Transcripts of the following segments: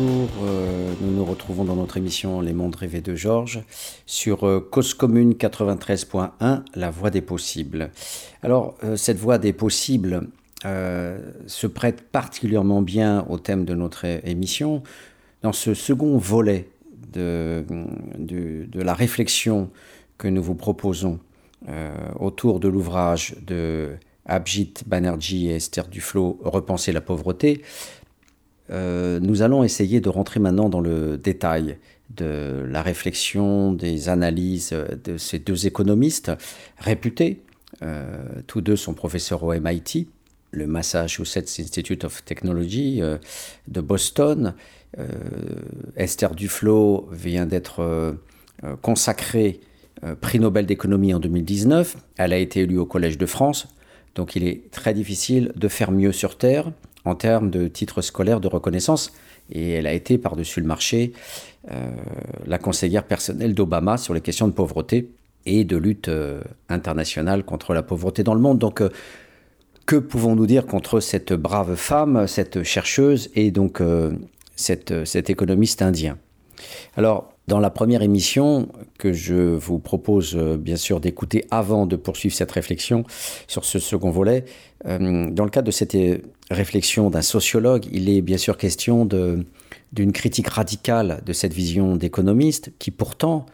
bonjour. Euh, nous nous retrouvons dans notre émission Les Mondes rêvés de Georges sur euh, Cause Commune 93.1, la voie des possibles. Alors, euh, cette voie des possibles se prête particulièrement bien au thème de notre émission. Dans ce second volet de, la réflexion que nous vous proposons autour de l'ouvrage de Abjit Banerjee et Esther Duflo, Repenser la pauvreté, euh, nous allons essayer de rentrer maintenant dans le détail de la réflexion, des analyses de ces deux économistes réputés. Euh, tous deux sont professeurs au MIT, le Massachusetts Institute of Technology euh, de Boston. Esther Duflo vient d'être consacrée prix Nobel d'économie en 2019. Elle a été élue au Collège de France. Donc il est très difficile de faire mieux sur Terre en termes de titres scolaires de reconnaissance. Et elle a été, par-dessus le marché, euh, la conseillère personnelle d'Obama sur les questions de pauvreté et de lutte euh, internationale contre la pauvreté dans le monde. Donc, euh, que pouvons-nous dire contre cette brave femme, cette chercheuse et donc cette, cet économiste indien? Alors, dans la première émission que je vous propose bien sûr d'écouter avant de poursuivre cette réflexion sur ce second volet, dans le cadre de cette réflexion d'un sociologue, il est bien sûr question d'une critique radicale de cette vision d'économiste qui pourtant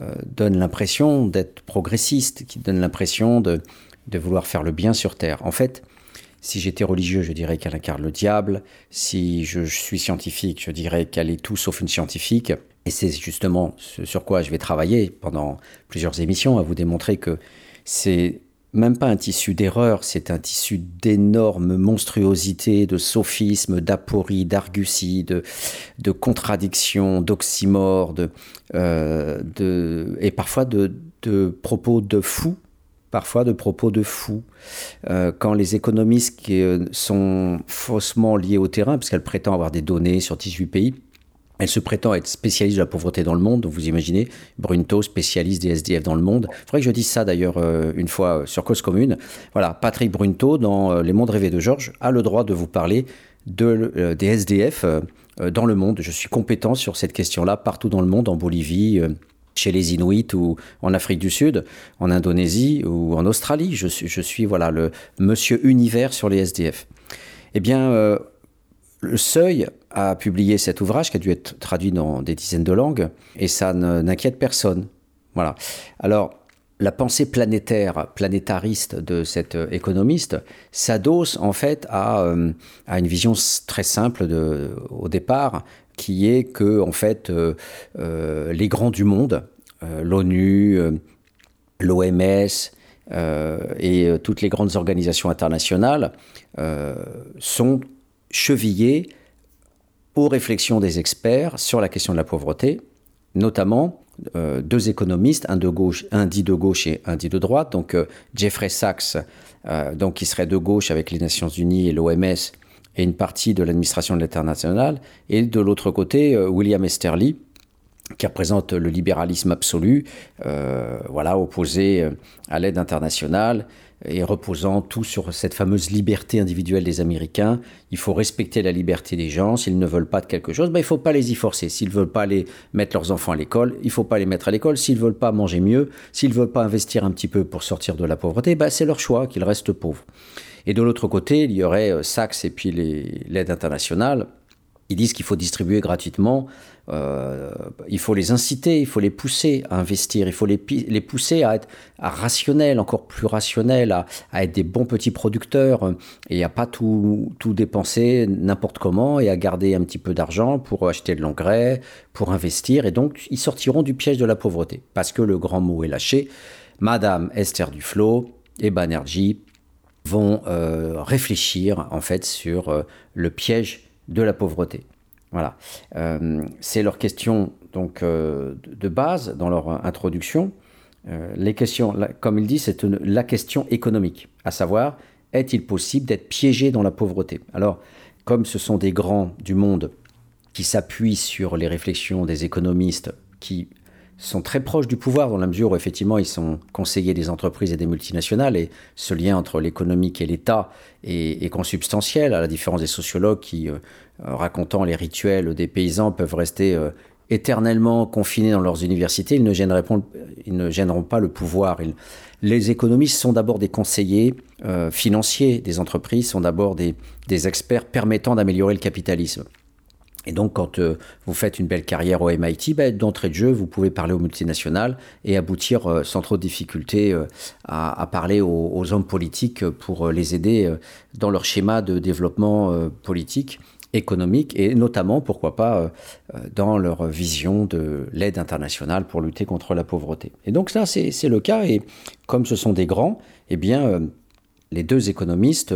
euh, donne l'impression d'être progressiste, qui donne l'impression de, de, vouloir faire le bien sur Terre. En fait, si j'étais religieux, je dirais qu'elle incarne le diable. Si je, je suis scientifique, je dirais qu'elle est tout sauf une scientifique. Et c'est justement ce sur quoi je vais travailler pendant plusieurs émissions, à vous démontrer que c'est même pas un tissu d'erreur, c'est un tissu d'énormes monstruosités, de sophismes, d'apories, d'arguties, de, de contradictions, d'oxymores, de, euh, de, et parfois de, propos de fous, parfois de propos de fous. Euh, quand les économistes euh, sont faussement liés au terrain, parce qu'elles prétendent avoir des données sur 18 pays, elle se prétend être spécialiste de la pauvreté dans le monde, vous imaginez, Brunto, spécialiste des SDF dans le monde. Il faudrait que je dise ça d'ailleurs euh, une fois euh, sur Cause Commune. Voilà, Patrick Brunto, dans euh, Les Mondes rêvés de Georges, a le droit de vous parler de, des SDF dans le monde. Je suis compétent sur cette question-là partout dans le monde, en Bolivie, chez les Inuits ou en Afrique du Sud, en Indonésie ou en Australie. Je suis, je suis voilà, le monsieur univers sur les SDF. Eh bien, le Seuil a publié cet ouvrage qui a dû être traduit dans des dizaines de langues et ça n'inquiète personne. Voilà. Alors, la pensée planétaire, planétariste de cet économiste s'adosse en fait à, euh, à, une vision très simple de, au départ, qui est que en fait euh, euh, les grands du monde, l'ONU, l'OMS et toutes les grandes organisations internationales sont chevillés aux réflexions des experts sur la question de la pauvreté, notamment euh, deux économistes, un, de gauche, un dit de gauche et un dit de droite, donc euh, Jeffrey Sachs, euh, donc qui serait de gauche avec les Nations Unies et l'OMS et une partie de l'administration de l'international, et de l'autre côté William Esterly, qui représente le libéralisme absolu, voilà, opposé à l'aide internationale et reposant tout sur cette fameuse liberté individuelle des Américains. Il faut respecter la liberté des gens. S'ils ne veulent pas de quelque chose, ben, il ne faut pas les y forcer. S'ils ne veulent pas aller mettre leurs enfants à l'école, il ne faut pas les mettre à l'école. S'ils ne veulent pas manger mieux, s'ils ne veulent pas investir un petit peu pour sortir de la pauvreté, ben, c'est leur choix qu'ils restent pauvres. Et de l'autre côté, il y aurait euh, Sachs et puis l'aide internationale. Ils disent qu'il faut distribuer gratuitement euh, il faut les inciter, il faut les pousser à investir, il faut les, pousser à être rationnels, encore plus rationnels, à, être des bons petits producteurs et à pas tout, dépenser n'importe comment et à garder un petit peu d'argent pour acheter de l'engrais, pour investir. Et donc, ils sortiront du piège de la pauvreté parce que le grand mot est lâché. Madame Esther Duflo et Banerjee vont euh, réfléchir en fait sur euh, le piège de la pauvreté. Voilà. Euh, c'est leur question donc, euh, de base dans leur introduction. Euh, les questions, comme il dit, c'est la question économique, à savoir, est-il possible d'être piégé dans la pauvreté? Alors, comme ce sont des grands du monde qui s'appuient sur les réflexions des économistes qui sont très proches du pouvoir dans la mesure où effectivement ils sont conseillers des entreprises et des multinationales et ce lien entre l'économique et l'État est, consubstantiel, à la différence des sociologues qui, racontant les rituels des paysans, peuvent rester euh, éternellement confinés dans leurs universités, ils ne, gêneront pas le pouvoir. les économistes sont d'abord des conseillers euh, financiers des entreprises, sont d'abord des, experts permettant d'améliorer le capitalisme. Et donc, quand euh, vous faites une belle carrière au MIT, ben, d'entrée de jeu, vous pouvez parler aux multinationales et aboutir euh, sans trop de difficulté euh, à, parler aux, hommes politiques pour les aider dans leur schéma de développement politique, économique et notamment, pourquoi pas, dans leur vision de l'aide internationale pour lutter contre la pauvreté. Et donc, ça, c'est le cas. Et comme ce sont des grands, eh bien, les deux économistes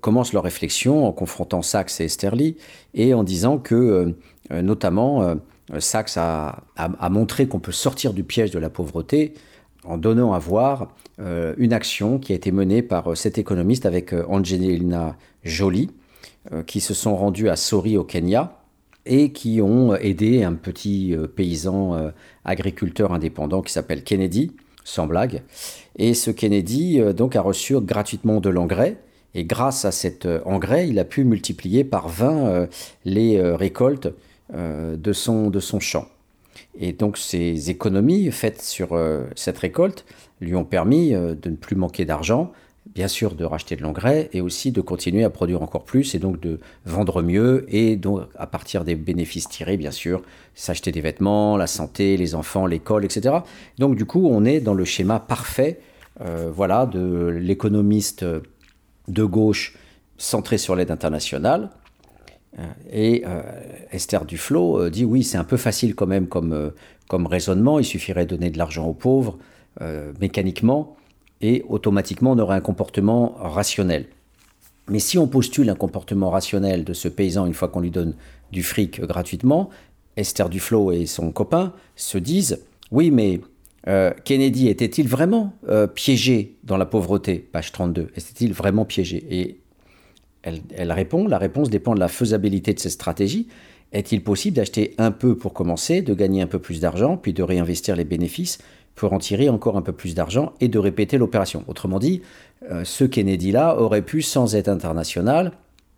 commencent leur réflexion en confrontant Sachs et Esterly et en disant que, euh, notamment, euh, Sachs a, montré qu'on peut sortir du piège de la pauvreté en donnant à voir euh, une action qui a été menée par cet économiste avec Angelina Jolie, qui se sont rendus à Sori au Kenya et qui ont aidé un petit paysan agriculteur indépendant qui s'appelle Kennedy, sans blague. Et ce Kennedy donc a reçu gratuitement de l'engrais et grâce à cet euh, engrais, il a pu multiplier par 20 euh, les euh, récoltes de, son, de son champ. Et donc ces économies faites sur cette récolte lui ont permis de ne plus manquer d'argent, bien sûr de racheter de l'engrais et aussi de continuer à produire encore plus et donc de vendre mieux et donc à partir des bénéfices tirés, bien sûr, s'acheter des vêtements, la santé, les enfants, l'école, etc. Donc du coup, on est dans le schéma parfait, voilà, de l'économiste de gauche centré sur l'aide internationale. Euh, et euh, Esther Duflo euh, dit oui, c'est un peu facile quand même comme, comme raisonnement, il suffirait de donner de l'argent aux pauvres mécaniquement et automatiquement on aurait un comportement rationnel. Mais si on postule un comportement rationnel de ce paysan une fois qu'on lui donne du fric gratuitement, Esther Duflo et son copain se disent oui, mais euh, Kennedy était-il vraiment euh, piégé dans la pauvreté? Page 32. Était-il vraiment piégé? Et elle, répond, la réponse dépend de la faisabilité de cette stratégie. Est-il possible d'acheter un peu pour commencer, de gagner un peu plus d'argent, puis de réinvestir les bénéfices pour en tirer encore un peu plus d'argent et de répéter l'opération Autrement dit, euh, ce Kennedy-là aurait pu, sans aide internationale,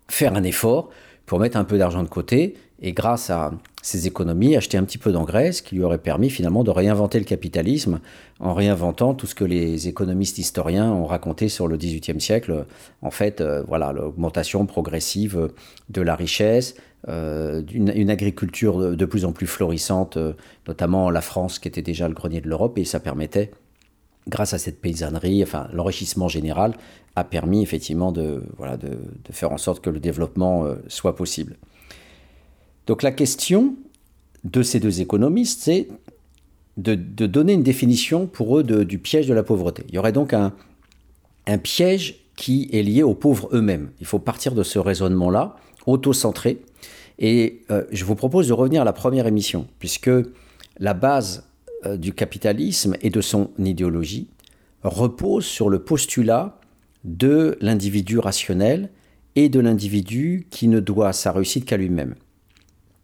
faire un effort pour mettre un peu d'argent de côté et grâce à ses économies, acheter un petit peu d'engrais, ce qui lui aurait permis finalement de réinventer le capitalisme en réinventant tout ce que les économistes historiens ont raconté sur le XVIIIe siècle. En fait, euh, voilà, l'augmentation progressive de la richesse, euh, une, agriculture de, plus en plus florissante, euh, notamment la France qui était déjà le grenier de l'Europe, et ça permettait grâce à cette paysannerie, enfin l'enrichissement général a permis effectivement de, voilà, de, de, faire en sorte que le développement soit possible. Donc la question de ces deux économistes, c'est de, donner une définition pour eux du piège de la pauvreté. Il y aurait donc un, piège qui est lié aux pauvres eux-mêmes. Il faut partir de ce raisonnement-là, auto-centré. Et euh, je vous propose de revenir à la première émission, puisque la base euh, du capitalisme et de son idéologie repose sur le postulat de l'individu rationnel et de l'individu qui ne doit sa réussite qu'à lui-même.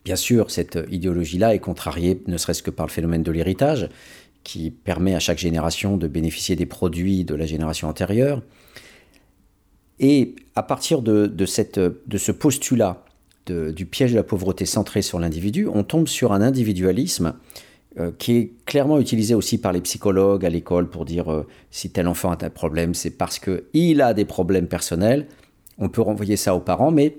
Bien sûr, cette idéologie-là est contrariée ne serait-ce que par le phénomène de l'héritage, qui permet à chaque génération de bénéficier des produits de la génération antérieure. Et à partir de, cette, de ce postulat du piège de la pauvreté centré sur l'individu, on tombe sur un individualisme euh, qui est clairement utilisé aussi par les psychologues à l'école pour dire euh, si tel enfant a un problème, c'est parce qu'il a des problèmes personnels. On peut renvoyer ça aux parents, mais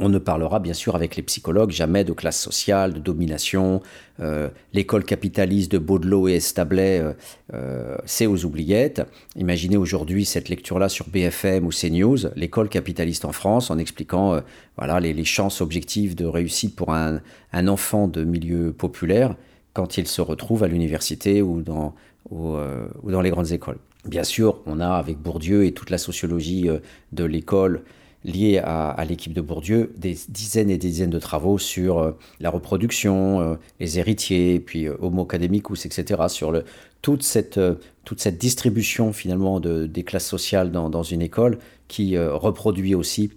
on ne parlera bien sûr avec les psychologues jamais de classe sociale, de domination. Euh, l'école capitaliste de Baudelot et Establet, euh, euh, c'est aux oubliettes. Imaginez aujourd'hui cette lecture-là sur BFM ou CNews, l'école capitaliste en France, en expliquant voilà, les, chances objectives de réussite pour un, enfant de milieu populaire quand il se retrouve à l'université ou dans, ou dans les grandes écoles. Bien sûr, on a avec Bourdieu et toute la sociologie de l'école liés à, l'équipe de Bourdieu des dizaines et des dizaines de travaux sur euh, la reproduction, euh, les héritiers, puis euh, Homo academicus, etc., sur le, toute, cette, toute cette distribution finalement de, des classes sociales dans, dans une école qui reproduit aussi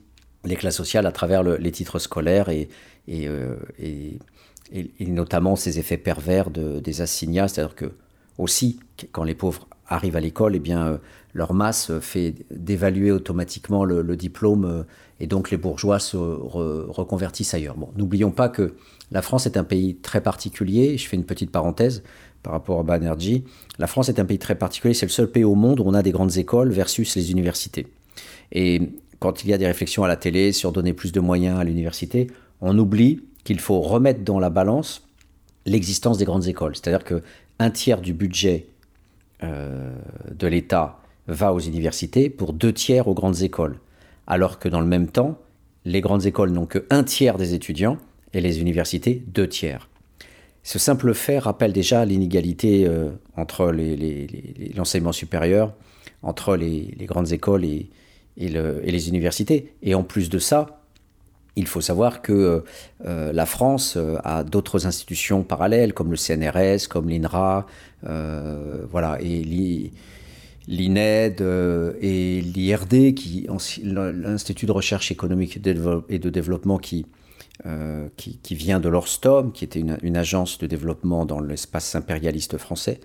les classes sociales à travers les titres scolaires et, et, et, et, notamment ces effets pervers des assignats, c'est-à-dire que aussi, quand les pauvres arrivent à l'école, eh bien, leur masse fait dévaluer automatiquement le, diplôme euh, et donc les bourgeois se reconvertissent ailleurs. Bon, n'oublions pas que la France est un pays très particulier. Je fais une petite parenthèse par rapport à Banerjee. La France est un pays très particulier. C'est le seul pays au monde où on a des grandes écoles versus les universités. Et quand il y a des réflexions à la télé sur donner plus de moyens à l'université, on oublie qu'il faut remettre dans la balance l'existence des grandes écoles. C'est-à-dire que un tiers du budget euh, de l'État va aux universités pour deux tiers aux grandes écoles. Alors que dans le même temps, les grandes écoles n'ont que un tiers des étudiants et les universités deux tiers. Ce simple fait rappelle déjà l'inégalité euh, entre l'enseignement supérieur, entre les, grandes écoles et, les universités. Et en plus de ça, il faut savoir que euh, la France euh, a d'autres institutions parallèles, comme le CNRS, comme l'INRA, euh, voilà, et l'INED et l'IRD, l'Institut de recherche économique et de développement qui, qui, vient de l'Orstom, qui était une, agence de développement dans l'espace impérialiste français.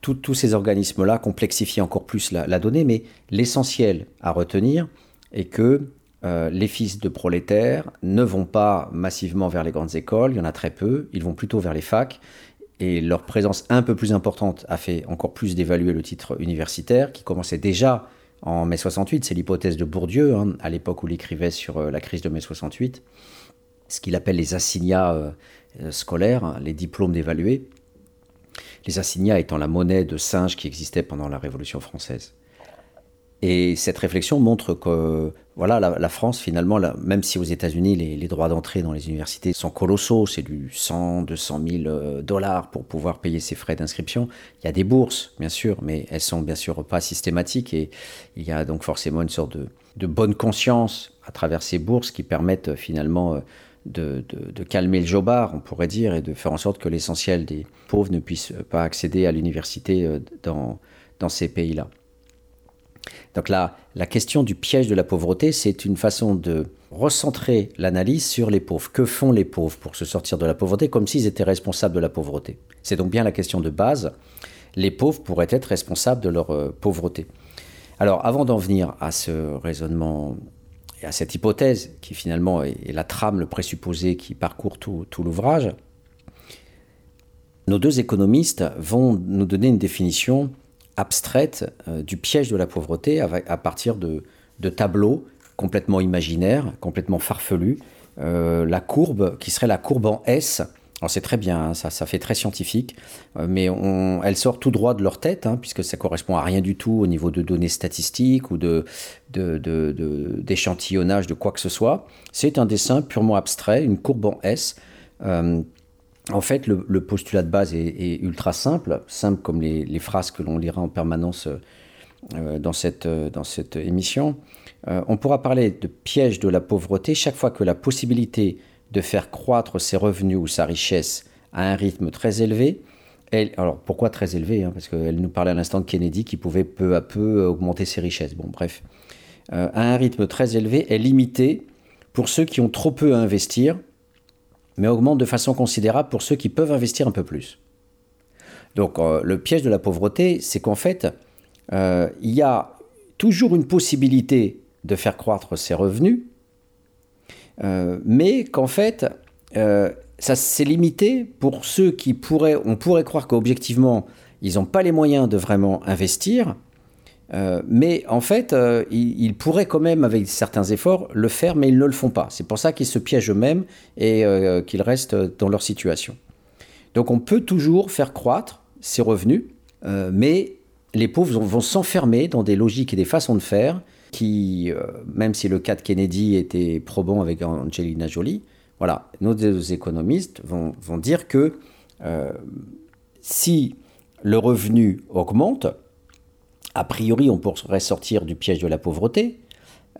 tous ces organismes-là complexifient encore plus la donnée, mais l'essentiel à retenir est que euh, les fils de prolétaires ne vont pas massivement vers les grandes écoles, il y en a très peu, ils vont plutôt vers les facs, et leur présence un peu plus importante a fait encore plus d'évaluer le titre universitaire, qui commençait déjà en mai 68, c'est l'hypothèse de Bourdieu, hein, à l'époque où il écrivait sur euh, la crise de mai 68, ce qu'il appelle les assignats euh, scolaires, hein, les diplômes d'évalués, les assignats étant la monnaie de singe qui existait pendant la Révolution française. Et cette réflexion montre que voilà, la, France, finalement, même si aux États-Unis, les, droits d'entrée dans les universités sont colossaux, c'est du 100, 200 000 dollars pour pouvoir payer ses frais d'inscription. Il y a des bourses, bien sûr, mais elles sont bien sûr pas systématiques et il y a donc forcément une sorte de, bonne conscience à travers ces bourses qui permettent finalement de, calmer le jobard, on pourrait dire, et de faire en sorte que l'essentiel des pauvres ne puissent pas accéder à l'université euh, dans ces pays-là. Donc là, la question du piège de la pauvreté, c'est une façon de recentrer l'analyse sur les pauvres. Que font les pauvres pour se sortir de la pauvreté comme s'ils étaient responsables de la pauvreté? C'est donc bien la question de base. Les pauvres pourraient être responsables de leur euh, pauvreté. Alors avant d'en venir à ce raisonnement et à cette hypothèse, qui finalement est, la trame, le présupposé qui parcourt tout l'ouvrage, nos deux économistes vont nous donner une définition abstraite euh, du piège de la pauvreté à, partir de, tableaux complètement imaginaires, complètement farfelus. Euh, la courbe qui serait la courbe en S. Alors c'est très bien, hein, ça, ça fait très scientifique, euh, mais elle sort tout droit de leur tête, hein, puisque ça correspond à rien du tout au niveau de données statistiques ou de, d'échantillonnage de, quoi que ce soit. C'est un dessin purement abstrait, une courbe en S. En fait, le, postulat de base est, ultra simple, simple comme les, phrases que l'on lira en permanence euh, dans, cette, euh, dans cette émission. Euh, on pourra parler de piège de la pauvreté chaque fois que la possibilité de faire croître ses revenus ou sa richesse à un rythme très élevé. alors pourquoi très élevé hein, Parce qu'elle nous parlait à l'instant de Kennedy qui pouvait peu à peu augmenter ses richesses. Bon, bref. à un rythme très élevé est limité pour ceux qui ont trop peu à investir mais augmente de façon considérable pour ceux qui peuvent investir un peu plus. Donc euh, le piège de la pauvreté, c'est qu'en fait, euh, il y a toujours une possibilité de faire croître ses revenus, euh, mais qu'en fait, ça s'est limité pour ceux qui pourraient, on pourrait croire qu'objectivement, ils n'ont pas les moyens de vraiment investir, euh, mais en fait, euh, ils, pourraient quand même, avec certains efforts, le faire, mais ils ne le font pas. C'est pour ça qu'ils se piègent eux-mêmes et euh, qu'ils restent dans leur situation. Donc on peut toujours faire croître ses revenus, mais les pauvres vont s'enfermer dans des logiques et des façons de faire qui, même si le cas de Kennedy était probant avec Angelina Jolie, voilà, nos économistes vont, vont dire que si le revenu augmente, a priori, on pourrait sortir du piège de la pauvreté,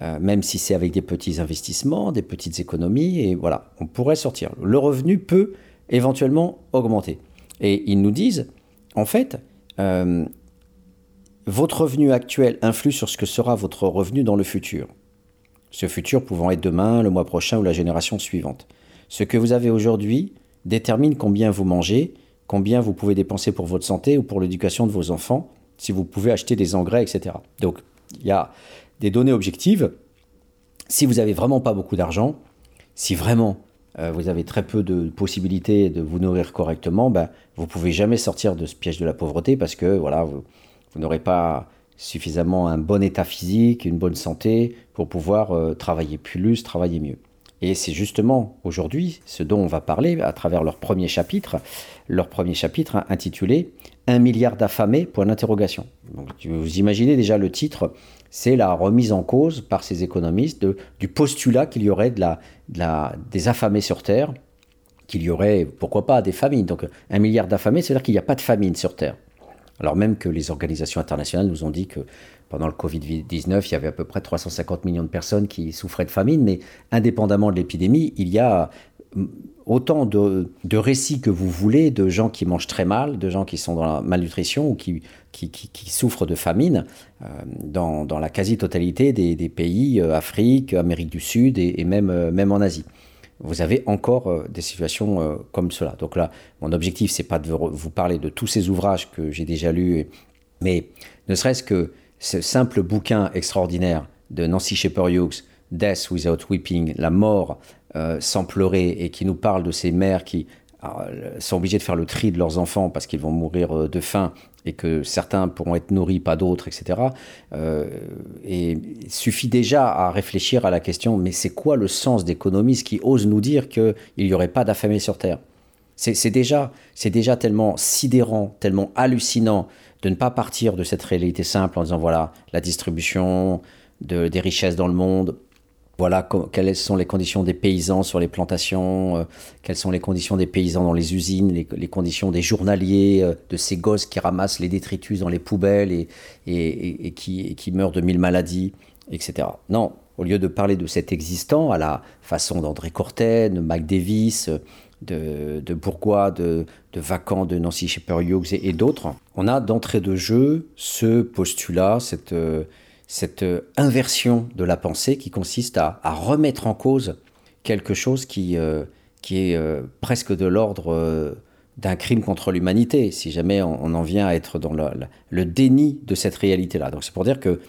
euh, même si c'est avec des petits investissements, des petites économies, et voilà, on pourrait sortir. Le revenu peut éventuellement augmenter. Et ils nous disent, en fait, euh, votre revenu actuel influe sur ce que sera votre revenu dans le futur. Ce futur pouvant être demain, le mois prochain ou la génération suivante. Ce que vous avez aujourd'hui détermine combien vous mangez, combien vous pouvez dépenser pour votre santé ou pour l'éducation de vos enfants, si vous pouvez acheter des engrais, etc. Donc, il y a des données objectives. Si vous n'avez vraiment pas beaucoup d'argent, si vraiment euh, vous avez très peu de possibilités de vous nourrir correctement, ben, vous pouvez jamais sortir de ce piège de la pauvreté parce que voilà, vous, n'aurez pas suffisamment un bon état physique, une bonne santé pour pouvoir euh, travailler plus, travailler mieux. Et c'est justement aujourd'hui ce dont on va parler à travers leur premier chapitre, leur premier chapitre intitulé Un milliard d'affamés Point d'interrogation. Vous imaginez déjà le titre, c'est la remise en cause par ces économistes du postulat qu'il y aurait des affamés sur Terre, qu'il y aurait, pourquoi pas, des famines. Donc un milliard d'affamés, c'est-à-dire qu'il n'y a pas de famine sur Terre. Alors même que les organisations internationales nous ont dit que pendant le Covid-19, il y avait à peu près 350 millions de personnes qui souffraient de famine, mais indépendamment de l'épidémie, il y a autant de, récits que vous voulez de gens qui mangent très mal, de gens qui sont dans la malnutrition ou qui, qui, souffrent de famine euh, dans, la quasi-totalité des, pays, euh, Afrique, Amérique du Sud et, même, euh, même en Asie vous avez encore des situations comme cela. Donc là, mon objectif, c'est pas de vous parler de tous ces ouvrages que j'ai déjà lus, mais ne serait-ce que ce simple bouquin extraordinaire de Nancy Shepherd Hughes, Death Without Weeping, la mort euh, sans pleurer, et qui nous parle de ces mères qui euh, sont obligées de faire le tri de leurs enfants parce qu'ils vont mourir euh, de faim et que certains pourront être nourris, pas d'autres, etc. et il suffit déjà à réfléchir à la question, mais c'est quoi le sens d'économistes qui osent nous dire qu'il n'y aurait pas d'affamés sur Terre? C'est déjà, déjà tellement sidérant, tellement hallucinant de ne pas partir de cette réalité simple en disant voilà la distribution de, des richesses dans le monde, voilà quelles sont les conditions des paysans sur les plantations, euh, quelles sont les conditions des paysans dans les usines, les, conditions des journaliers, euh, de ces gosses qui ramassent les détritus dans les poubelles et, qui, meurent de mille maladies, etc. Non, au lieu de parler de cet existant à la façon d'André Corten, de Mike Davis, de, Bourgois, de, de Vacan, de Nancy Shepherd Hughes et, d'autres, on a d'entrée de jeu ce postulat, cette, cette inversion de la pensée qui consiste à, remettre en cause quelque chose qui, euh, qui est euh, presque de l'ordre euh, d'un crime contre l'humanité, si jamais on, en vient à être dans le, déni de cette réalité-là. Donc c'est pour dire que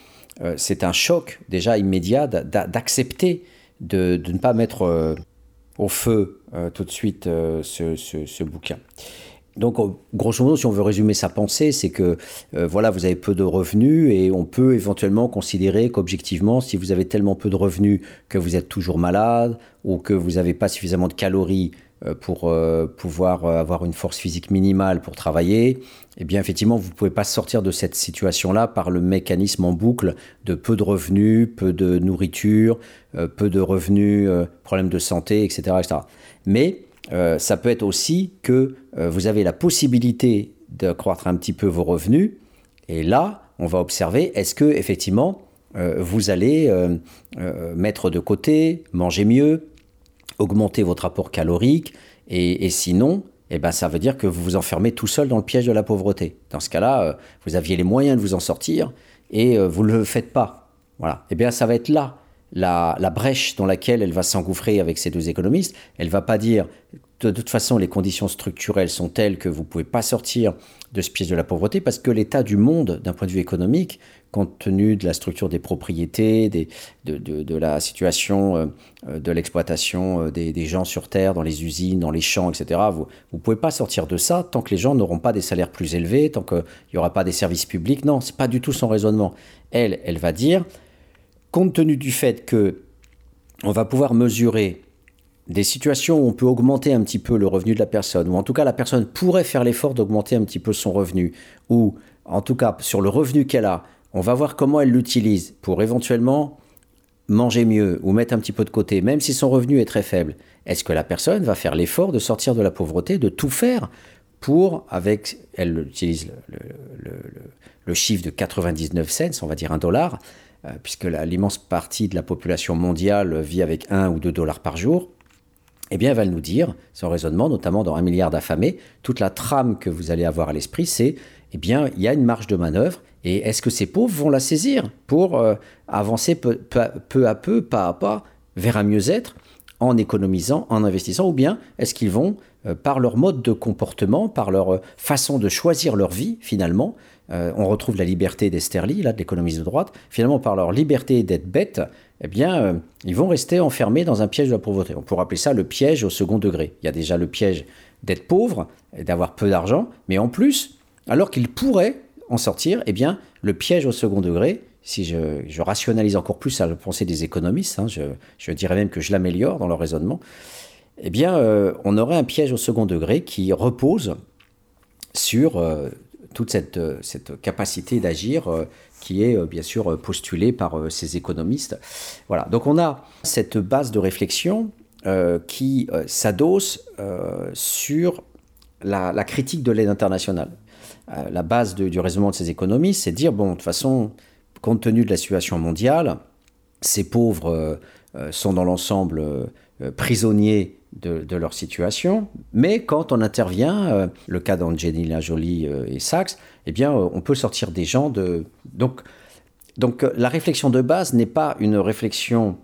c'est un choc déjà immédiat d'accepter de, ne pas mettre au feu euh, tout de suite euh, ce, bouquin. Donc, grosso modo, si on veut résumer sa pensée, c'est que euh, voilà, vous avez peu de revenus et on peut éventuellement considérer qu'objectivement, si vous avez tellement peu de revenus que vous êtes toujours malade ou que vous n'avez pas suffisamment de calories euh, pour euh, pouvoir euh, avoir une force physique minimale pour travailler, eh bien effectivement, vous ne pouvez pas sortir de cette situation-là par le mécanisme en boucle de peu de revenus, peu de nourriture, peu de revenus, problèmes de santé, etc. etc. Mais ça peut être aussi que vous avez la possibilité de croître un petit peu vos revenus, et là, on va observer, est-ce que effectivement, vous allez mettre de côté, manger mieux, augmenter votre apport calorique, et, sinon, eh ben, ça veut dire que vous vous enfermez tout seul dans le piège de la pauvreté. Dans ce cas-là, euh, vous aviez les moyens de vous en sortir et euh, vous ne le faites pas. Voilà. Eh bien, ça va être là la, brèche dans laquelle elle va s'engouffrer avec ces deux économistes. Elle va pas dire de toute façon, les conditions structurelles sont telles que vous pouvez pas sortir de ce piège de la pauvreté parce que l'état du monde, d'un point de vue économique, compte tenu de la structure des propriétés, de, la situation euh, de l'exploitation euh, des, gens sur Terre, dans les usines, dans les champs, etc., vous ne pouvez pas sortir de ça tant que les gens n'auront pas des salaires plus élevés, tant qu'il n'y aura pas des services publics. Non, ce n'est pas du tout son raisonnement. Elle, elle va dire, compte tenu du fait que on va pouvoir mesurer des situations où on peut augmenter un petit peu le revenu de la personne, ou en tout cas la personne pourrait faire l'effort d'augmenter un petit peu son revenu, ou en tout cas sur le revenu qu'elle a, on va voir comment elle l'utilise pour éventuellement manger mieux ou mettre un petit peu de côté, même si son revenu est très faible. Est-ce que la personne va faire l'effort de sortir de la pauvreté, de tout faire pour, avec, elle utilise le, chiffre de 99 cents, on va dire un dollar, puisque l'immense partie de la population mondiale vit avec un ou deux dollars par jour, eh bien, elle va nous dire, son raisonnement, notamment dans un milliard d'affamés, toute la trame que vous allez avoir à l'esprit, c'est, eh bien, il y a une marge de manœuvre, et est-ce que ces pauvres vont la saisir pour euh, avancer peu, à peu, pas à pas, vers un mieux-être, en économisant, en investissant, ou bien est-ce qu'ils vont par leur mode de comportement, par leur façon de choisir leur vie, finalement, on retrouve la liberté d'Esterly, là, de l'économiste de droite, finalement, par leur liberté d'être bête, eh bien, ils vont rester enfermés dans un piège de la pauvreté. On pourrait appeler ça le piège au second degré. Il y a déjà le piège d'être pauvre d'avoir peu d'argent, mais en plus, alors qu'ils pourraient en sortir, eh bien, le piège au second degré, si je, rationalise encore plus à la pensée des économistes, hein, je, dirais même que je l'améliore dans leur raisonnement, eh bien, euh, on aurait un piège au second degré qui repose sur euh, toute cette, cette capacité d'agir euh, qui est bien sûr postulée par ces économistes. Voilà, donc on a cette base de réflexion qui s'adosse sur la, critique de l'aide internationale. la base du raisonnement de ces économistes, c'est de dire, bon, de toute façon, compte tenu de la situation mondiale, ces pauvres euh, euh, sont dans l'ensemble euh, prisonniers de, leur situation, mais quand on intervient, le cas d'Angelina Jolie et Sachs, eh bien, on peut sortir des gens de... Donc, donc la réflexion de base n'est pas une réflexion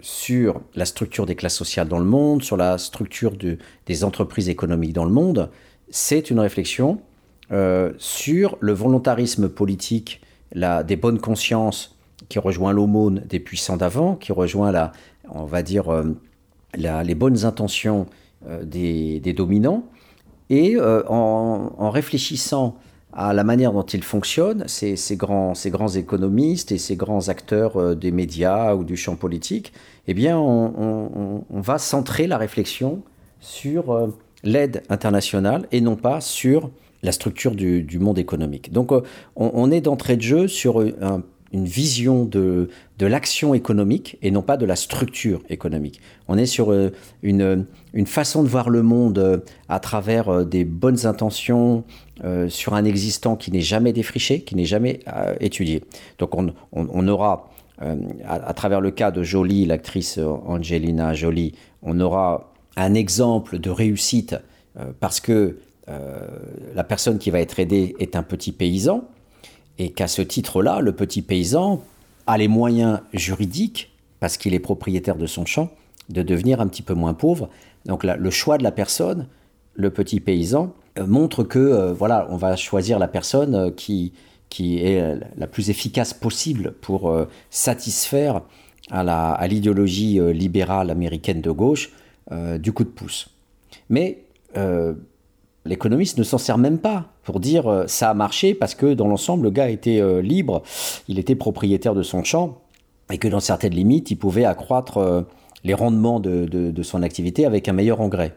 sur la structure des classes sociales dans le monde, sur la structure des entreprises économiques dans le monde, c'est une réflexion sur le volontarisme politique la, des bonnes consciences qui rejoint l'aumône des puissants d'avant, qui rejoint la, on va dire, euh, les bonnes intentions euh, des, dominants, et euh, en, réfléchissant à la manière dont ils fonctionnent, ces, grands, ces grands économistes et ces grands acteurs des médias ou du champ politique, eh bien, on, va centrer la réflexion sur l'aide internationale et non pas sur la structure du, monde économique. Donc euh, on, est d'entrée de jeu sur une vision de, de l'action économique et non pas de la structure économique. On est sur euh, une, une façon de voir le monde euh, à travers des bonnes intentions, sur un existant qui n'est jamais défriché, qui n'est jamais étudié. Donc on, on, aura, à, travers le cas de Jolie, l'actrice Angelina Jolie, on aura un exemple de réussite parce que euh, la personne qui va être aidée est un petit paysan, et qu'à ce titre-là, le petit paysan a les moyens juridiques, parce qu'il est propriétaire de son champ, de devenir un petit peu moins pauvre. Donc le choix de la personne, le petit paysan, euh, montre que euh, voilà, on va choisir la personne qui, qui est la plus efficace possible pour satisfaire à l'idéologie libérale américaine de gauche du coup de pouce. Mais L'économiste ne s'en sert même pas pour dire euh, ça a marché parce que dans l'ensemble, le gars était euh, libre, il était propriétaire de son champ et que dans certaines limites, il pouvait accroître euh, les rendements de, son activité avec un meilleur engrais.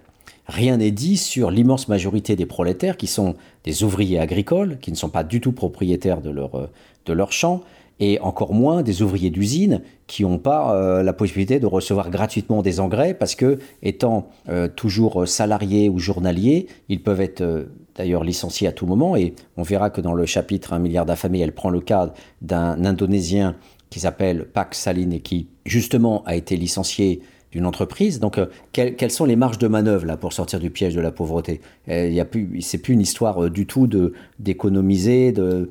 Rien n'est dit sur l'immense majorité des prolétaires qui sont des ouvriers agricoles, qui ne sont pas du tout propriétaires de leur, de leur champ, et encore moins des ouvriers d'usine qui n'ont pas euh, la possibilité de recevoir gratuitement des engrais parce que, étant euh, toujours salariés ou journaliers, ils peuvent être euh, d'ailleurs licenciés à tout moment. Et on verra que dans le chapitre Un milliard d'affamés, elle prend le cas d'un Indonésien qui s'appelle Pak Saline et qui, justement, a été licencié d'une entreprise. Donc, euh, quelles, sont les marges de manœuvre là pour sortir du piège de la pauvreté? Euh, Il y a plus, c'est plus une histoire euh, du tout de d'économiser, de,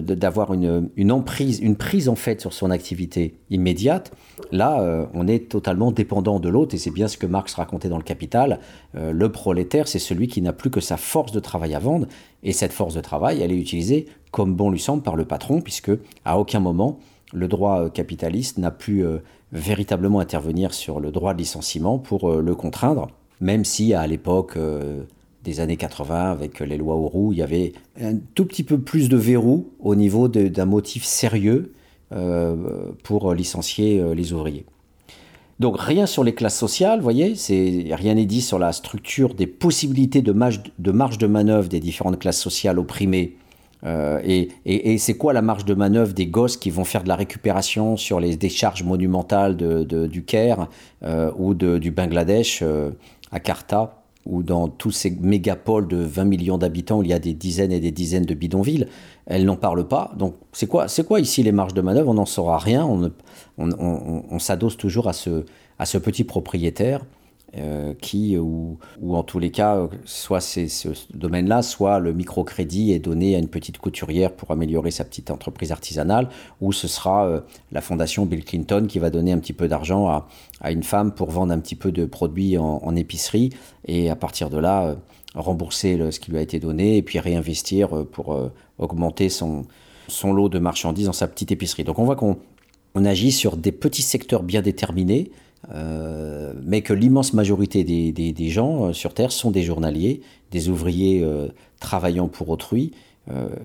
d'avoir une, une emprise, une prise en fait sur son activité immédiate. Là, on est totalement dépendant de l'autre et c'est bien ce que Marx racontait dans le Capital. le prolétaire, c'est celui qui n'a plus que sa force de travail à vendre et cette force de travail, elle est utilisée comme bon lui semble par le patron puisque à aucun moment le droit capitaliste n'a pu véritablement intervenir sur le droit de licenciement pour euh, le contraindre, même si à l'époque euh, des années 80, avec les lois Auroux, il y avait un tout petit peu plus de verrou au niveau d'un motif sérieux euh, pour licencier les ouvriers. Donc rien sur les classes sociales, voyez, rien n'est dit sur la structure des possibilités de marge de manœuvre des différentes classes sociales opprimées euh, et, c'est quoi la marge de manœuvre des gosses qui vont faire de la récupération sur les décharges monumentales du Caire euh, ou du Bangladesh euh, à Karta ou dans tous ces mégapoles de 20 millions d'habitants où il y a des dizaines et des dizaines de bidonvilles? Elles n'en parlent pas. Donc c'est quoi, quoi ici les marges de manœuvre? On n'en saura rien. On, s'adosse toujours à ce petit propriétaire euh, qui, ou, ou, en tous les cas, soit c'est ce domaine-là, soit le microcrédit est donné à une petite couturière pour améliorer sa petite entreprise artisanale, ou ce sera euh, la fondation Bill Clinton qui va donner un petit peu d'argent à, à, une femme pour vendre un petit peu de produits en, épicerie, et à partir de là, euh, rembourser ce qui lui a été donné, et puis réinvestir pour augmenter son, son lot de marchandises dans sa petite épicerie. Donc on voit qu'on on agit sur des petits secteurs bien déterminés, euh, mais que l'immense majorité des, gens euh, sur Terre sont des journaliers, des ouvriers euh, travaillant pour autrui,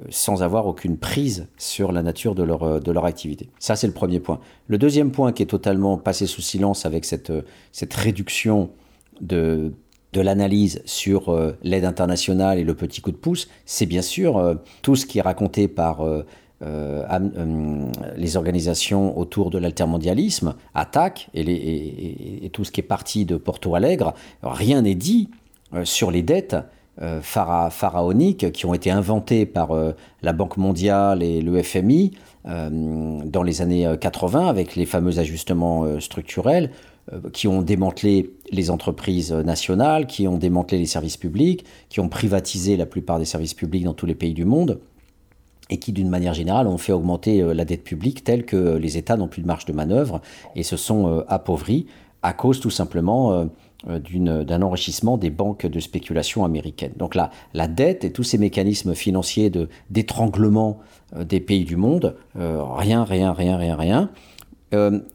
sans avoir aucune prise sur la nature de leur, de leur activité. Ça, c'est le premier point. Le deuxième point qui est totalement passé sous silence avec cette, cette réduction de, de l'analyse sur l'aide internationale et le petit coup de pouce, c'est bien sûr tout ce qui est raconté par euh, euh, les organisations autour de l'altermondialisme, attaquent et, tout ce qui est parti de Porto Alegre, rien n'est dit euh, sur les dettes pharaoniques qui ont été inventées par la Banque mondiale et le FMI dans les années 80 avec les fameux ajustements structurels qui ont démantelé les entreprises nationales, qui ont démantelé les services publics, qui ont privatisé la plupart des services publics dans tous les pays du monde et qui, d'une manière générale, ont fait augmenter euh, la dette publique telle que les États n'ont plus de marge de manœuvre et se sont euh, appauvris à cause tout simplement euh, d'un enrichissement des banques de spéculation américaines. Donc là, la dette et tous ces mécanismes financiers d'étranglement des pays du monde, rien, rien, rien, rien, rien.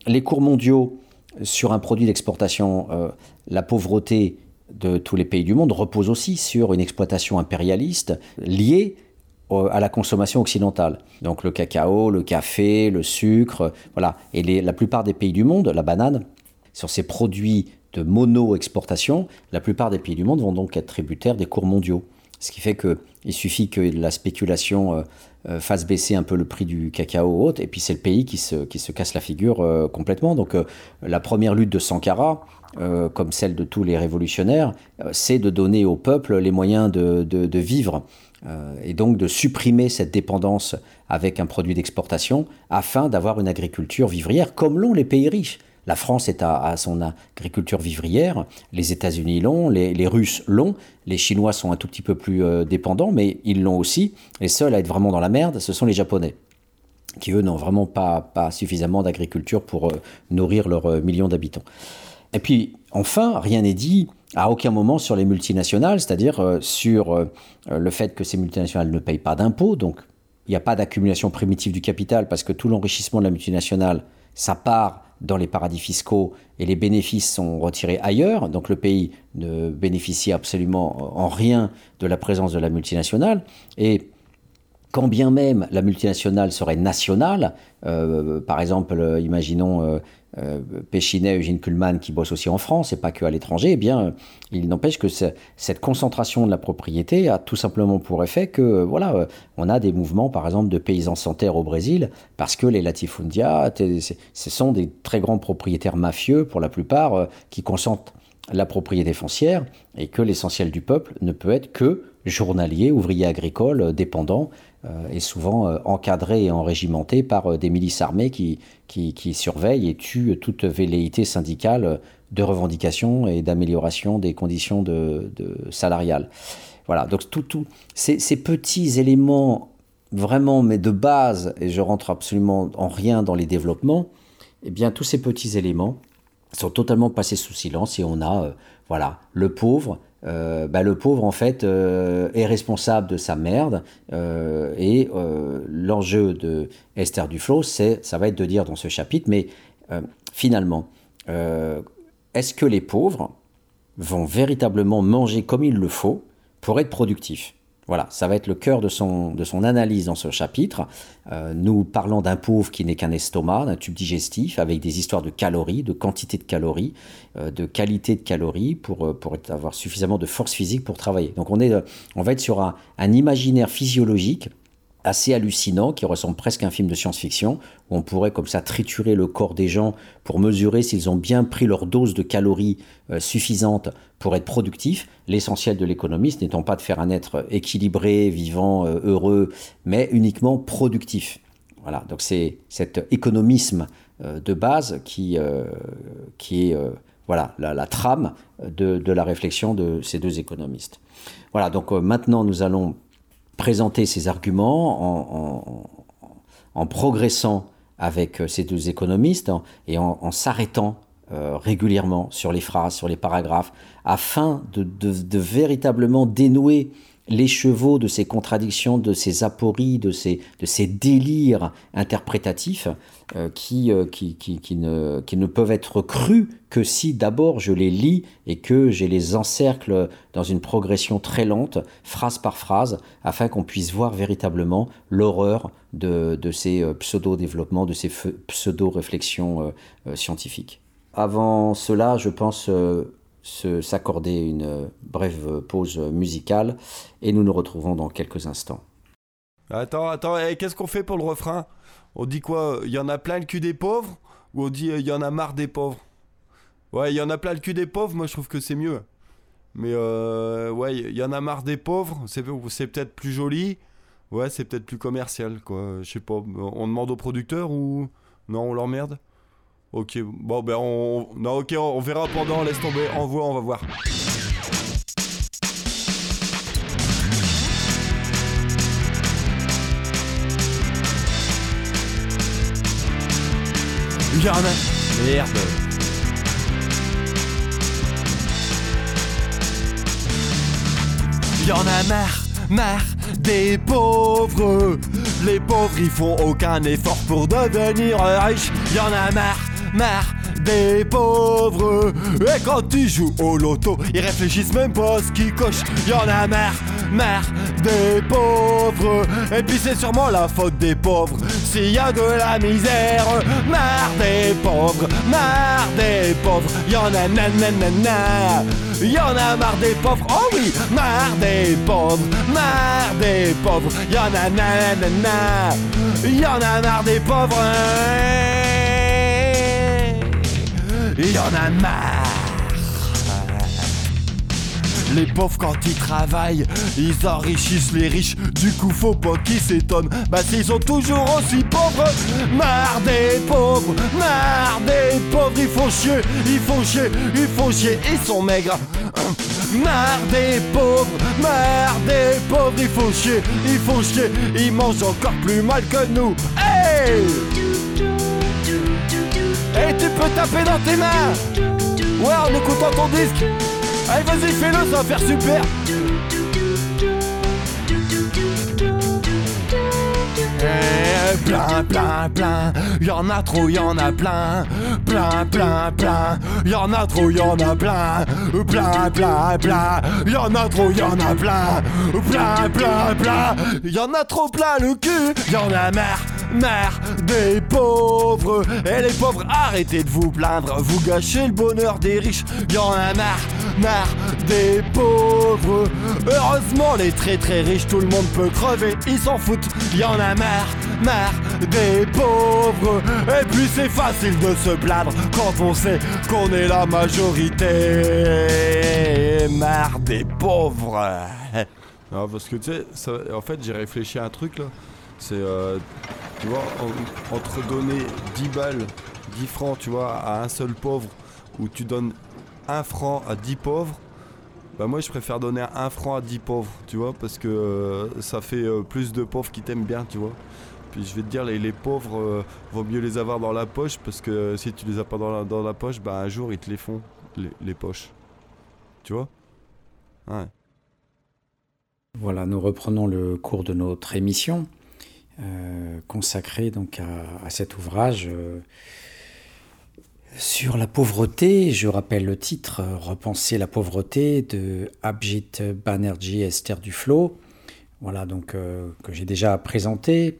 les cours mondiaux sur un produit d'exportation, la pauvreté de tous les pays du monde repose aussi sur une exploitation impérialiste liée à la consommation occidentale. Donc le cacao, le café, le sucre, voilà. Et la plupart des pays du monde, la banane, sur ces produits de mono-exportation, la plupart des pays du monde vont donc être tributaires des cours mondiaux. Ce qui fait qu'il suffit que la spéculation euh, euh, fasse baisser un peu le prix du cacao haute, et puis c'est le pays qui se, qui se casse la figure euh, complètement. Donc la première lutte de Sankara, comme celle de tous les révolutionnaires, c'est de donner au peuple les moyens de, de, vivre et donc de supprimer cette dépendance avec un produit d'exportation afin d'avoir une agriculture vivrière comme l'ont les pays riches. La France est à, son agriculture vivrière, les États-Unis l'ont, les, Russes l'ont, les Chinois sont un tout petit peu plus euh, dépendants, mais ils l'ont aussi. Les seuls à être vraiment dans la merde, ce sont les Japonais, qui eux n'ont vraiment pas, pas suffisamment d'agriculture pour euh, nourrir leurs millions d'habitants. Et puis, enfin, rien n'est dit à aucun moment sur les multinationales, c'est-à-dire euh, sur euh, le fait que ces multinationales ne payent pas d'impôts, donc il n'y a pas d'accumulation primitive du capital parce que tout l'enrichissement de la multinationale, ça part dans les paradis fiscaux et les bénéfices sont retirés ailleurs, donc le pays ne bénéficie absolument en rien de la présence de la multinationale. Et quand bien même la multinationale serait nationale, euh, par exemple, imaginons euh, Péchinet, Eugène Kuhlmann, qui bosse aussi en France et pas que à l'étranger, eh bien, il n'empêche que cette concentration de la propriété a tout simplement pour effet que, voilà, euh, on a des mouvements, par exemple, de paysans sans terre au Brésil, parce que les latifundia, ce sont des très grands propriétaires mafieux, pour la plupart, euh, qui concentrent la propriété foncière et que l'essentiel du peuple ne peut être que journalier, ouvrier agricole, dépendant euh, est souvent euh, encadré et enrégimenté par euh, des milices armées qui, qui, surveillent et tuent toute velléité syndicale de revendication et d'amélioration des conditions de, salariales. Voilà, donc tout, tout ces, ces, petits éléments vraiment, mais de base, et je rentre absolument en rien dans les développements, eh bien tous ces petits éléments sont totalement passés sous silence et on a, voilà, le pauvre euh, bah, le pauvre en fait euh, est responsable de sa merde euh, et l'enjeu de Esther Duflo c'est ça va être de dire dans ce chapitre mais finalement est-ce que les pauvres vont véritablement manger comme il le faut pour être productifs? Voilà, ça va être le cœur de son, analyse dans ce chapitre. Euh, nous parlons d'un pauvre qui n'est qu'un estomac, d'un tube digestif, avec des histoires de calories, de quantité de calories, euh, de qualité de calories, pour, euh, avoir suffisamment de force physique pour travailler. Donc on, est, on va être sur un imaginaire physiologique assez hallucinant qui ressemble presque à un film de science-fiction où on pourrait comme ça triturer le corps des gens pour mesurer s'ils ont bien pris leur dose de calories euh, suffisante pour être productifs. L'essentiel de l'économiste n'étant pas de faire un être équilibré, vivant, euh, heureux, mais uniquement productif. Voilà, donc c'est cet économisme euh, de base qui, qui est voilà la, trame de, la réflexion de ces deux économistes. Voilà, donc maintenant nous allons présenter ces arguments en, progressant avec ces deux économistes et en, s'arrêtant régulièrement sur les phrases, sur les paragraphes, afin de véritablement dénouer les chevaux de ces contradictions, de ces apories, de ces, délires interprétatifs euh, qui, euh, qui, ne, peuvent être crus que si d'abord je les lis et que je les encercle dans une progression très lente, phrase par phrase, afin qu'on puisse voir véritablement l'horreur de, de ces euh, pseudo-développements, de ces pseudo-réflexions scientifiques. Avant cela, je pense s'accorder une brève pause musicale et nous nous retrouvons dans quelques instants. Attends, attends, eh, qu'est-ce qu'on fait pour le refrain? On dit quoi? Il y en a plein le cul des pauvres? Ou on dit euh, il y en a marre des pauvres? Ouais, il y en a plein le cul des pauvres, moi je trouve que c'est mieux. Mais euh, ouais, il y en a marre des pauvres, c'est peut-être plus joli. Ouais, c'est peut-être plus commercial, quoi. Je sais pas, on demande aux producteurs ou... Non, on l'emmerde? Ok, bon ben on... Non ok, on verra pendant, laisse tomber, envoie, on va voir. Y'en a... Merde. Y'en a marre, marre des pauvres. Les pauvres ils font aucun effort pour devenir riches. Y'en a marre marre des pauvres. Et quand ils jouent au loto, ils réfléchissent même pas à ce qu'ils cochent. Y'en a marre, marre des pauvres. Et puis c'est sûrement la faute des pauvres. S'il y a de la misère, marre des pauvres, marre des pauvres. Y'en a nanana. Y'en a marre des pauvres, oh oui, marre des pauvres, marre des pauvres. Y'en a nanana. Y'en a marre des pauvres. Il y en a marre. Les pauvres quand ils travaillent, ils enrichissent les riches. Du coup, faut pas qu'ils s'étonnent. Bah, s'ils sont toujours aussi pauvres. Marre des pauvres, marre des pauvres. Ils font chier, ils font chier, ils font chier. Ils sont maigres. Marre des pauvres, marre des pauvres. Ils font chier, ils font chier. Ils mangent encore plus mal que nous. Hey! Et tu peux taper dans tes mains. Ouais, en écoutant ton disque. Allez, vas-y, fais-le, ça va faire super. Eh, plein, plein, plein, y'en a trop, y'en a plein, plein, plein, plein, y'en a trop, y'en a plein, plein, plein, plein, y'en a trop, y'en a plein, plein, plein, plein, y'en a trop plein le cul, y'en a marre marre des pauvres. Et les pauvres, arrêtez de vous plaindre, vous gâchez le bonheur des riches. Y'en a marre, marre des pauvres. Heureusement, les très très riches, tout le monde peut crever, ils s'en foutent. Y'en a marre, marre des pauvres. Et puis c'est facile de se plaindre quand on sait qu'on est la majorité. Marre des pauvres. Non, parce que tu sais, en fait, j'ai réfléchi à un truc là. C'est, euh, tu vois, entre donner 10 balles, 10 francs, tu vois, à un seul pauvre, ou tu donnes 1 franc à 10 pauvres, bah moi je préfère donner 1 franc à 10 pauvres, tu vois, parce que euh, ça fait euh, plus de pauvres qui t'aiment bien, tu vois. Puis je vais te dire, les, pauvres, vaut mieux les avoir dans la poche, parce que si tu les as pas dans la, dans la poche, bah un jour ils te les font, les, les poches. Tu vois? Ouais. Voilà, nous reprenons le cours de notre émission. Euh, consacré donc à, cet ouvrage euh, sur la pauvreté. Je rappelle le titre Repenser la pauvreté de Abjit Banerjee Esther Duflo. Voilà donc euh, que j'ai déjà présenté.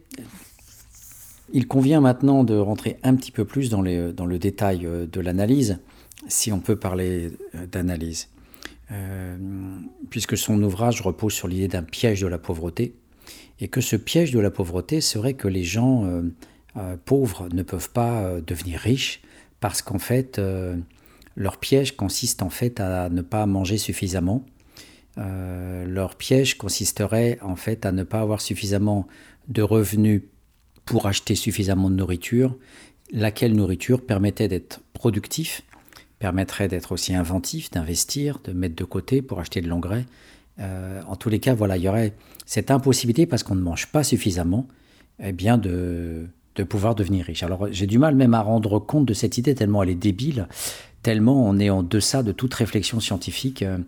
Il convient maintenant de rentrer un petit peu plus dans, dans le détail de l'analyse, si on peut parler d'analyse. puisque son ouvrage repose sur l'idée d'un piège de la pauvreté, et que ce piège de la pauvreté serait que les gens euh, euh, pauvres ne peuvent pas euh, devenir riches parce qu'en fait, leur piège consiste en fait à ne pas manger suffisamment. leur piège consisterait en fait à ne pas avoir suffisamment de revenus pour acheter suffisamment de nourriture, laquelle nourriture permettait d'être productif permettrait d'être aussi inventif, d'investir, de mettre de côté pour acheter de l'engrais. Euh, en tous les cas, voilà, il y aurait cette impossibilité parce qu'on ne mange pas suffisamment, eh bien de, pouvoir devenir riche. Alors j'ai du mal même à rendre compte de cette idée tellement elle est débile, tellement on est en deçà de toute réflexion scientifique. Euh,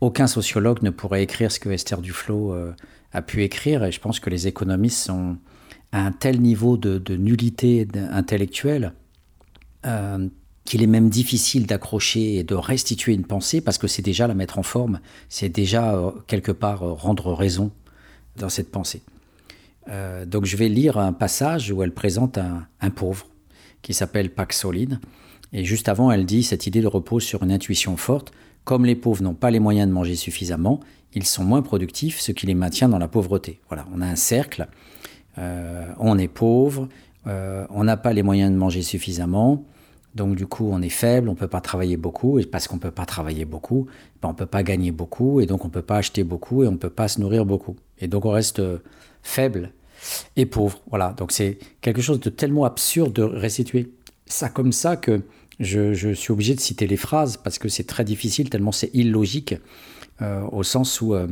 aucun sociologue ne pourrait écrire ce que Esther Duflo euh, a pu écrire et je pense que les économistes sont à un tel niveau de, nullité intellectuelle qu'il est même difficile d'accrocher et de restituer une pensée parce que c'est déjà la mettre en forme, c'est déjà euh, quelque part euh, rendre raison dans cette pensée. Euh, donc je vais lire un passage où elle présente un, pauvre qui s'appelle Paxoline. Et juste avant, elle dit cette idée de repose sur une intuition forte. Comme les pauvres n'ont pas les moyens de manger suffisamment, ils sont moins productifs, ce qui les maintient dans la pauvreté. Voilà, on a un cercle. on est pauvre, on n'a pas les moyens de manger suffisamment, donc du coup, on est faible, on ne peut pas travailler beaucoup, et parce qu'on ne peut pas travailler beaucoup, ben, on ne peut pas gagner beaucoup, et donc on ne peut pas acheter beaucoup, et on ne peut pas se nourrir beaucoup. Et donc on reste euh, faible et pauvre. Voilà, donc c'est quelque chose de tellement absurde de restituer ça comme ça que je, suis obligé de citer les phrases, parce que c'est très difficile, tellement c'est illogique, euh, au sens où... Euh,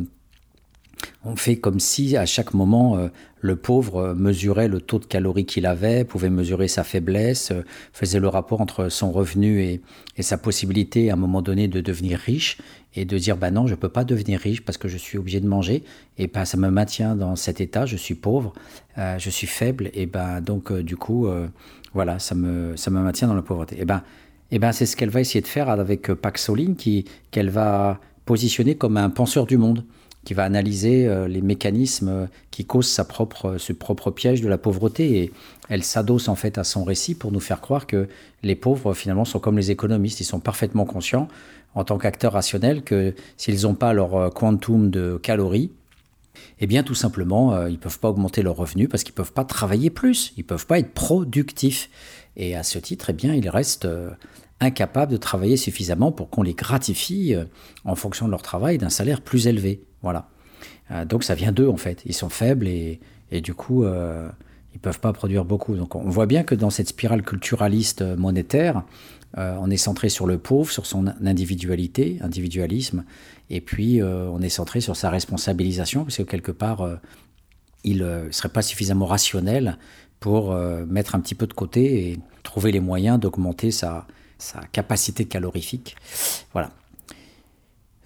on fait comme si à chaque moment euh, le pauvre euh, mesurait le taux de calories qu'il avait, pouvait mesurer sa faiblesse, euh, faisait le rapport entre son revenu et, sa possibilité à un moment donné de devenir riche et de dire bah non je ne peux pas devenir riche parce que je suis obligé de manger. Et bah, ça me maintient dans cet état, je suis pauvre, je suis faible. Et ben donc du coup voilà ça me ça me maintient dans la pauvreté. Et ben et ben c'est ce qu'elle va essayer de faire avec Paxoline qui qu'elle va positionner comme un penseur du monde qui va analyser euh, les mécanismes euh, qui causent sa propre, euh, ce propre piège de la pauvreté. Et elle s'adosse en fait à son récit pour nous faire croire que les pauvres finalement sont comme les économistes. Ils sont parfaitement conscients en tant qu'acteurs rationnels que s'ils n'ont pas leur quantum de calories, eh bien tout simplement, ils ne peuvent pas augmenter leurs revenus parce qu'ils ne peuvent pas travailler plus, ils ne peuvent pas être productifs. Et à ce titre, eh bien, ils restent incapables de travailler suffisamment pour qu'on les gratifie en fonction de leur travail d'un salaire plus élevé. Voilà. Euh, donc ça vient d'eux en fait. Ils sont faibles et, du coup euh, ils peuvent pas produire beaucoup. Donc on voit bien que dans cette spirale culturaliste euh, monétaire, on est centré sur le pauvre, sur son individualité, individualisme, et puis on est centré sur sa responsabilisation parce que quelque part il ne serait pas suffisamment rationnel pour mettre un petit peu de côté et trouver les moyens d'augmenter sa, sa capacité calorifique. Voilà.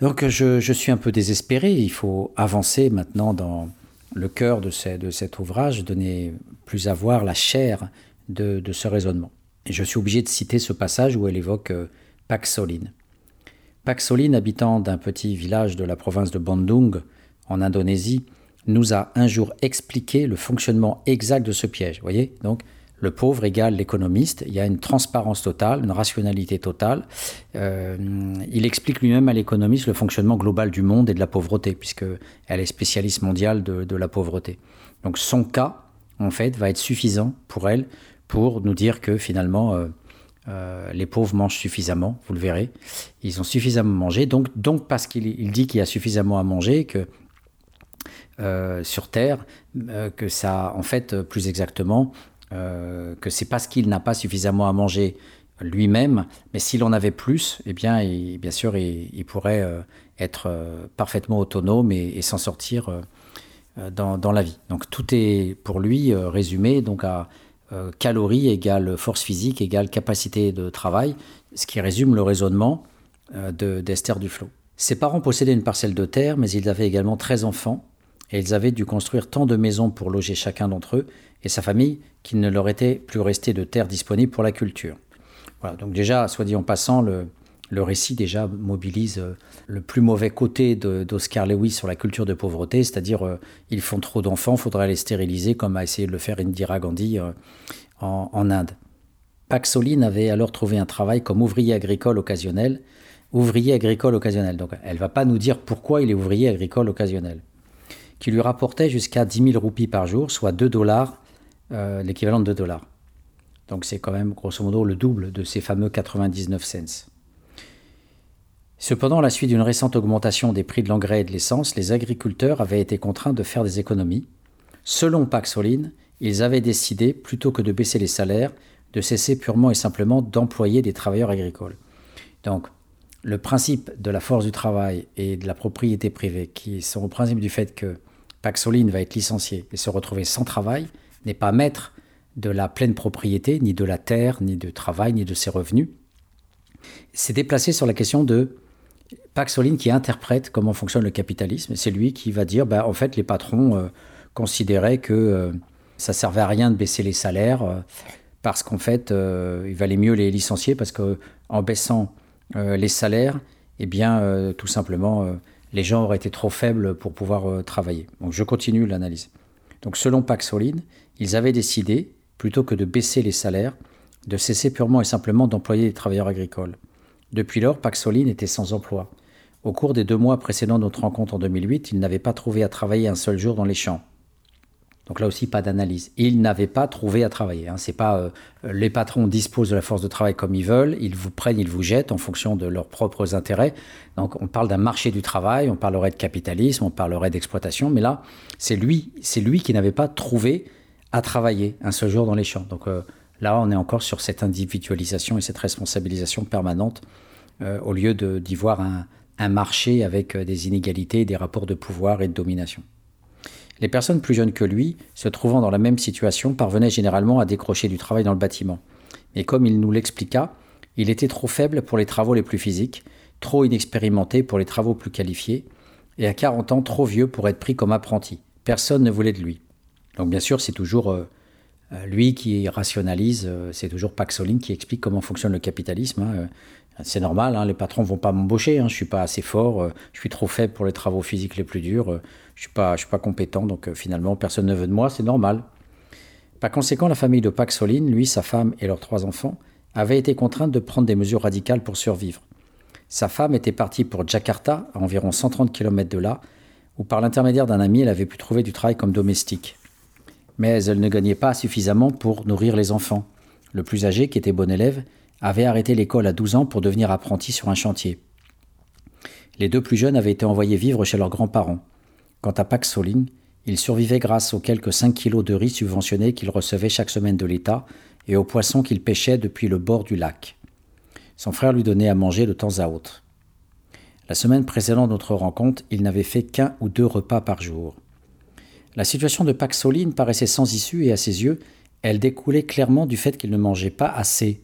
Donc je, suis un peu désespéré, il faut avancer maintenant dans le cœur de, cet ouvrage, donner plus à voir la chair de, ce raisonnement. Et je suis obligé de citer ce passage où elle évoque euh, Paxoline. Paxoline, habitant d'un petit village de la province de Bandung, en Indonésie, nous a un jour expliqué le fonctionnement exact de ce piège. Vous voyez? Donc, le pauvre égale l'économiste. Il y a une transparence totale, une rationalité totale. Euh, il explique lui-même à l'économiste le fonctionnement global du monde et de la pauvreté, puisqu'elle est spécialiste mondiale de, la pauvreté. Donc son cas, en fait, va être suffisant pour elle pour nous dire que finalement, euh, euh, les pauvres mangent suffisamment, vous le verrez. Ils ont suffisamment mangé. Donc, donc parce qu'il dit qu'il y a suffisamment à manger, que sur Terre, que ça, en fait, plus exactement, euh, que c'est parce qu'il n'a pas suffisamment à manger lui-même, mais s'il en avait plus, eh bien, bien sûr, il, pourrait euh, être euh, parfaitement autonome et, s'en sortir dans, la vie. Donc tout est pour lui résumé donc à calories égale force physique égale capacité de travail, ce qui résume le raisonnement d'Esther Duflo. Ses parents possédaient une parcelle de terre, mais ils avaient également 13 enfants, et ils avaient dû construire tant de maisons pour loger chacun d'entre eux et sa famille qu'il ne leur était plus resté de terre disponible pour la culture. Voilà, donc déjà, soit dit en passant, le, récit déjà mobilise euh, le plus mauvais côté d'Oscar Lewis sur la culture de pauvreté, c'est-à-dire euh, ils font trop d'enfants, faudrait les stériliser, comme a essayé de le faire Indira Gandhi euh, en, en, Inde. Paxoline avait alors trouvé un travail comme ouvrier agricole occasionnel. Ouvrier agricole occasionnel. Donc elle va pas nous dire pourquoi il est ouvrier agricole occasionnel. Qui lui rapportait jusqu'à 10 000 roupies par jour, soit 2 dollars euh, l'équivalent de 2 dollars. Donc c'est quand même grosso modo le double de ces fameux 99 cents. Cependant, à la suite d'une récente augmentation des prix de l'engrais et de l'essence, les agriculteurs avaient été contraints de faire des économies. Selon Paxoline, ils avaient décidé, plutôt que de baisser les salaires, de cesser purement et simplement d'employer des travailleurs agricoles. Donc, le principe de la force du travail et de la propriété privée, qui sont au principe du fait que Paxoline va être licencié et se retrouver sans travail, n'est pas maître de la pleine propriété, ni de la terre, ni de travail, ni de ses revenus. C'est déplacé sur la question de Paxoline qui interprète comment fonctionne le capitalisme. C'est lui qui va dire, bah, en fait, les patrons euh, considéraient que euh, ça servait à rien de baisser les salaires euh, parce qu'en fait, il valait mieux les licencier parce qu'en baissant les salaires, eh bien, tout simplement, les gens auraient été trop faibles pour pouvoir travailler. Donc, je continue l'analyse. Donc, selon Paxoline, ils avaient décidé, plutôt que de baisser les salaires, de cesser purement et simplement d'employer les travailleurs agricoles. Depuis lors, Paxoline était sans emploi. Au cours des deux mois précédant notre rencontre en 2008, il n'avait pas trouvé à travailler un seul jour dans les champs. Donc là aussi, pas d'analyse. Il n'avait pas trouvé à travailler. Hein. C'est pas euh, les patrons disposent de la force de travail comme ils veulent, ils vous prennent, ils vous jettent en fonction de leurs propres intérêts. Donc on parle d'un marché du travail, on parlerait de capitalisme, on parlerait d'exploitation, mais là, c'est lui, c'est lui qui n'avait pas trouvé à travailler un seul jour dans les champs. Donc euh, là, on est encore sur cette individualisation et cette responsabilisation permanente euh, au lieu d'y voir un, un marché avec des inégalités, des rapports de pouvoir et de domination. Les personnes plus jeunes que lui, se trouvant dans la même situation, parvenaient généralement à décrocher du travail dans le bâtiment. Mais comme il nous l'expliqua, il était trop faible pour les travaux les plus physiques, trop inexpérimenté pour les travaux plus qualifiés, et à 40 ans trop vieux pour être pris comme apprenti. Personne ne voulait de lui. Donc bien sûr, c'est toujours euh, euh, lui qui rationalise, euh, c'est toujours Paxoline qui explique comment fonctionne le capitalisme. Hein, c'est normal, hein, les patrons vont pas m'embaucher, hein, je suis pas assez fort, je suis trop faible pour les travaux physiques les plus durs, je suis suis pas compétent, donc finalement personne ne veut de moi, c'est normal. Par conséquent, la famille de Paxoline, lui, sa femme et leurs trois enfants, avaient été contraintes de prendre des mesures radicales pour survivre. Sa femme était partie pour Jakarta, à environ 130 km de là, où par l'intermédiaire d'un ami, elle avait pu trouver du travail comme domestique mais elle ne gagnait pas suffisamment pour nourrir les enfants. Le plus âgé, qui était bon élève, avait arrêté l'école à 12 ans pour devenir apprenti sur un chantier. Les deux plus jeunes avaient été envoyés vivre chez leurs grands-parents. Quant à Pax il survivait grâce aux quelques 5 kilos de riz subventionnés qu'il recevait chaque semaine de l'État et aux poissons qu'il pêchait depuis le bord du lac. Son frère lui donnait à manger de temps à autre. La semaine précédant notre rencontre, il n'avait fait qu'un ou deux repas par jour. La situation de Paxoline paraissait sans issue et à ses yeux, elle découlait clairement du fait qu'il ne mangeait pas assez.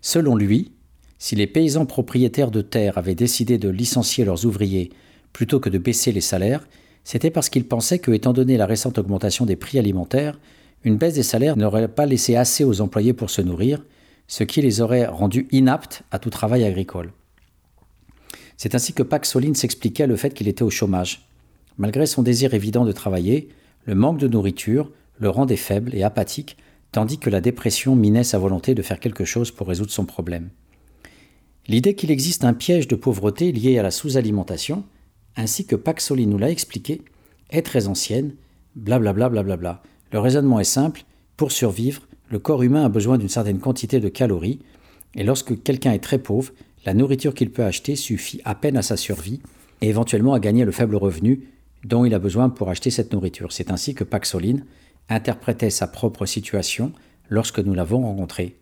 Selon lui, si les paysans propriétaires de terres avaient décidé de licencier leurs ouvriers plutôt que de baisser les salaires, c'était parce qu'ils pensaient que, étant donné la récente augmentation des prix alimentaires, une baisse des salaires n'aurait pas laissé assez aux employés pour se nourrir, ce qui les aurait rendus inaptes à tout travail agricole. C'est ainsi que Paxoline s'expliquait le fait qu'il était au chômage. Malgré son désir évident de travailler, le manque de nourriture le rendait faible et apathique, tandis que la dépression minait sa volonté de faire quelque chose pour résoudre son problème. L'idée qu'il existe un piège de pauvreté lié à la sous-alimentation, ainsi que Paxoli nous l'a expliqué, est très ancienne, blablabla. Bla Le raisonnement est simple, pour survivre, le corps humain a besoin d'une certaine quantité de calories, et lorsque quelqu'un est très pauvre, la nourriture qu'il peut acheter suffit à peine à sa survie et éventuellement à gagner le faible revenu dont il a besoin pour acheter cette nourriture. C'est ainsi que Paxoline interprétait sa propre situation lorsque nous l'avons rencontré.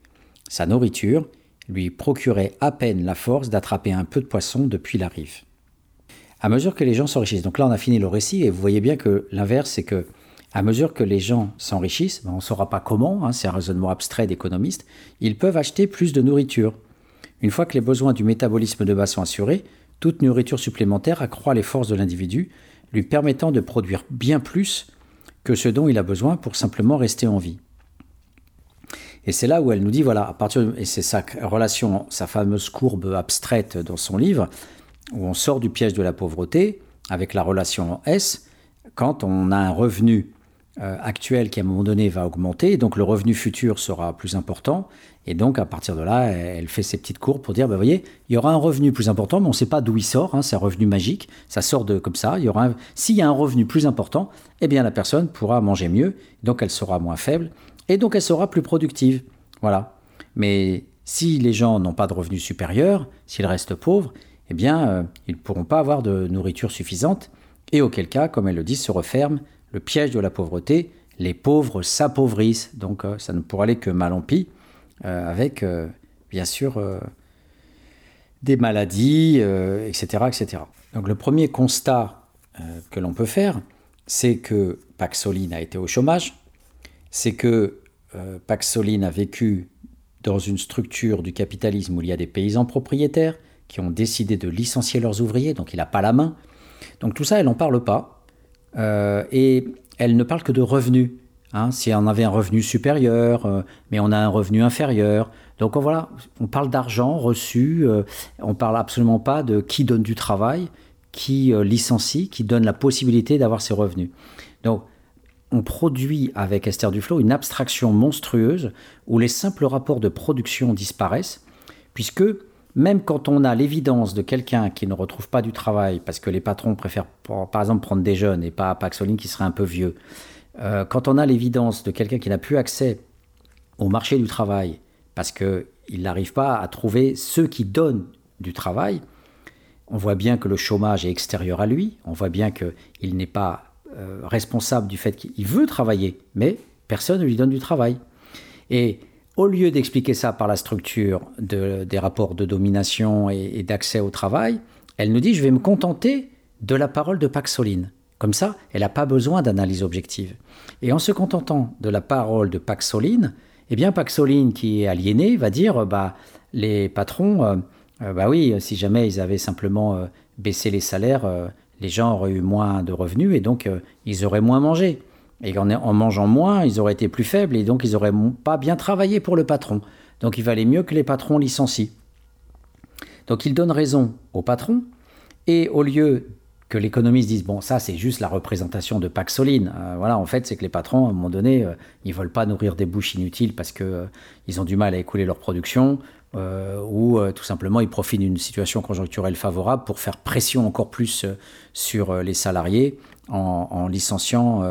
Sa nourriture lui procurait à peine la force d'attraper un peu de poisson depuis la rive. À mesure que les gens s'enrichissent, donc là on a fini le récit et vous voyez bien que l'inverse c'est que à mesure que les gens s'enrichissent, ben, on ne saura pas comment, hein, c'est un raisonnement abstrait d'économiste, ils peuvent acheter plus de nourriture. Une fois que les besoins du métabolisme de base sont assurés, toute nourriture supplémentaire accroît les forces de l'individu lui permettant de produire bien plus que ce dont il a besoin pour simplement rester en vie. Et c'est là où elle nous dit, voilà, à partir et c'est sa relation, sa fameuse courbe abstraite dans son livre, où on sort du piège de la pauvreté avec la relation S, quand on a un revenu actuel qui à un moment donné va augmenter, donc le revenu futur sera plus important, et donc, à partir de là, elle fait ses petites courbes pour dire, vous voyez, il y aura un revenu plus important, mais on ne sait pas d'où il sort, hein, c'est un revenu magique, ça sort de comme ça. Il y aura S'il y a un revenu plus important, eh bien la personne pourra manger mieux, donc elle sera moins faible, et donc elle sera plus productive. Voilà. Mais si les gens n'ont pas de revenus supérieurs, s'ils restent pauvres, eh bien, euh, ils ne pourront pas avoir de nourriture suffisante, et auquel cas, comme elle le dit, se referme le piège de la pauvreté, les pauvres s'appauvrissent, donc euh, ça ne pourra aller que mal en pis. Euh, avec, euh, bien sûr, des maladies, etc., etc. Donc le premier constat que l'on peut faire, c'est que Paxoline a été au chômage, c'est que Paxoline a vécu dans une structure du capitalisme où il y a des paysans propriétaires qui ont décidé de licencier leurs ouvriers, donc il n'a pas la main. Donc tout ça, elle n'en parle pas. Euh, et elle ne parle que de revenus. Hein, si on avait un revenu supérieur, euh, mais on a un revenu inférieur. Donc voilà, on parle d'argent reçu, euh, on parle absolument pas de qui donne du travail, qui licencie, qui donne la possibilité d'avoir ses revenus. Donc on produit avec Esther Duflo une abstraction monstrueuse où les simples rapports de production disparaissent, puisque même quand on a l'évidence de quelqu'un qui ne retrouve pas du travail, parce que les patrons préfèrent par exemple prendre des jeunes et pas Paxoline qui serait un peu vieux, euh, quand on a l'évidence de quelqu'un qui n'a plus accès au marché du travail, parce qu'il n'arrive pas à trouver ceux qui donnent du travail, on voit bien que le chômage est extérieur à lui, on voit bien qu'il n'est pas euh, responsable du fait qu'il veut travailler, mais personne ne lui donne du travail. Et au lieu d'expliquer ça par la structure des rapports de domination et, d'accès au travail, elle nous dit je vais me contenter de la parole de Paxoline. Comme ça, elle n'a pas besoin d'analyse objective. Et en se contentant de la parole de Paxoline, eh bien Paxoline qui est aliéné va dire bah les patrons euh, euh, bah oui si jamais ils avaient simplement baissé les salaires les gens auraient eu moins de revenus et donc euh, ils auraient moins mangé. Et en, mangeant moins, ils auraient été plus faibles et donc ils n'auraient pas bien travaillé pour le patron. Donc il valait mieux que les patrons licencient. Donc il donne raison au patron et au lieu que l'économiste dise bon ça c'est juste la représentation de Paxoline. Euh, voilà en fait c'est que les patrons à un moment donné euh, ils veulent pas nourrir des bouches inutiles parce que ils ont du mal à écouler leur production euh, ou euh, tout simplement ils profitent d'une situation conjoncturelle favorable pour faire pression encore plus euh, sur les salariés en, licenciant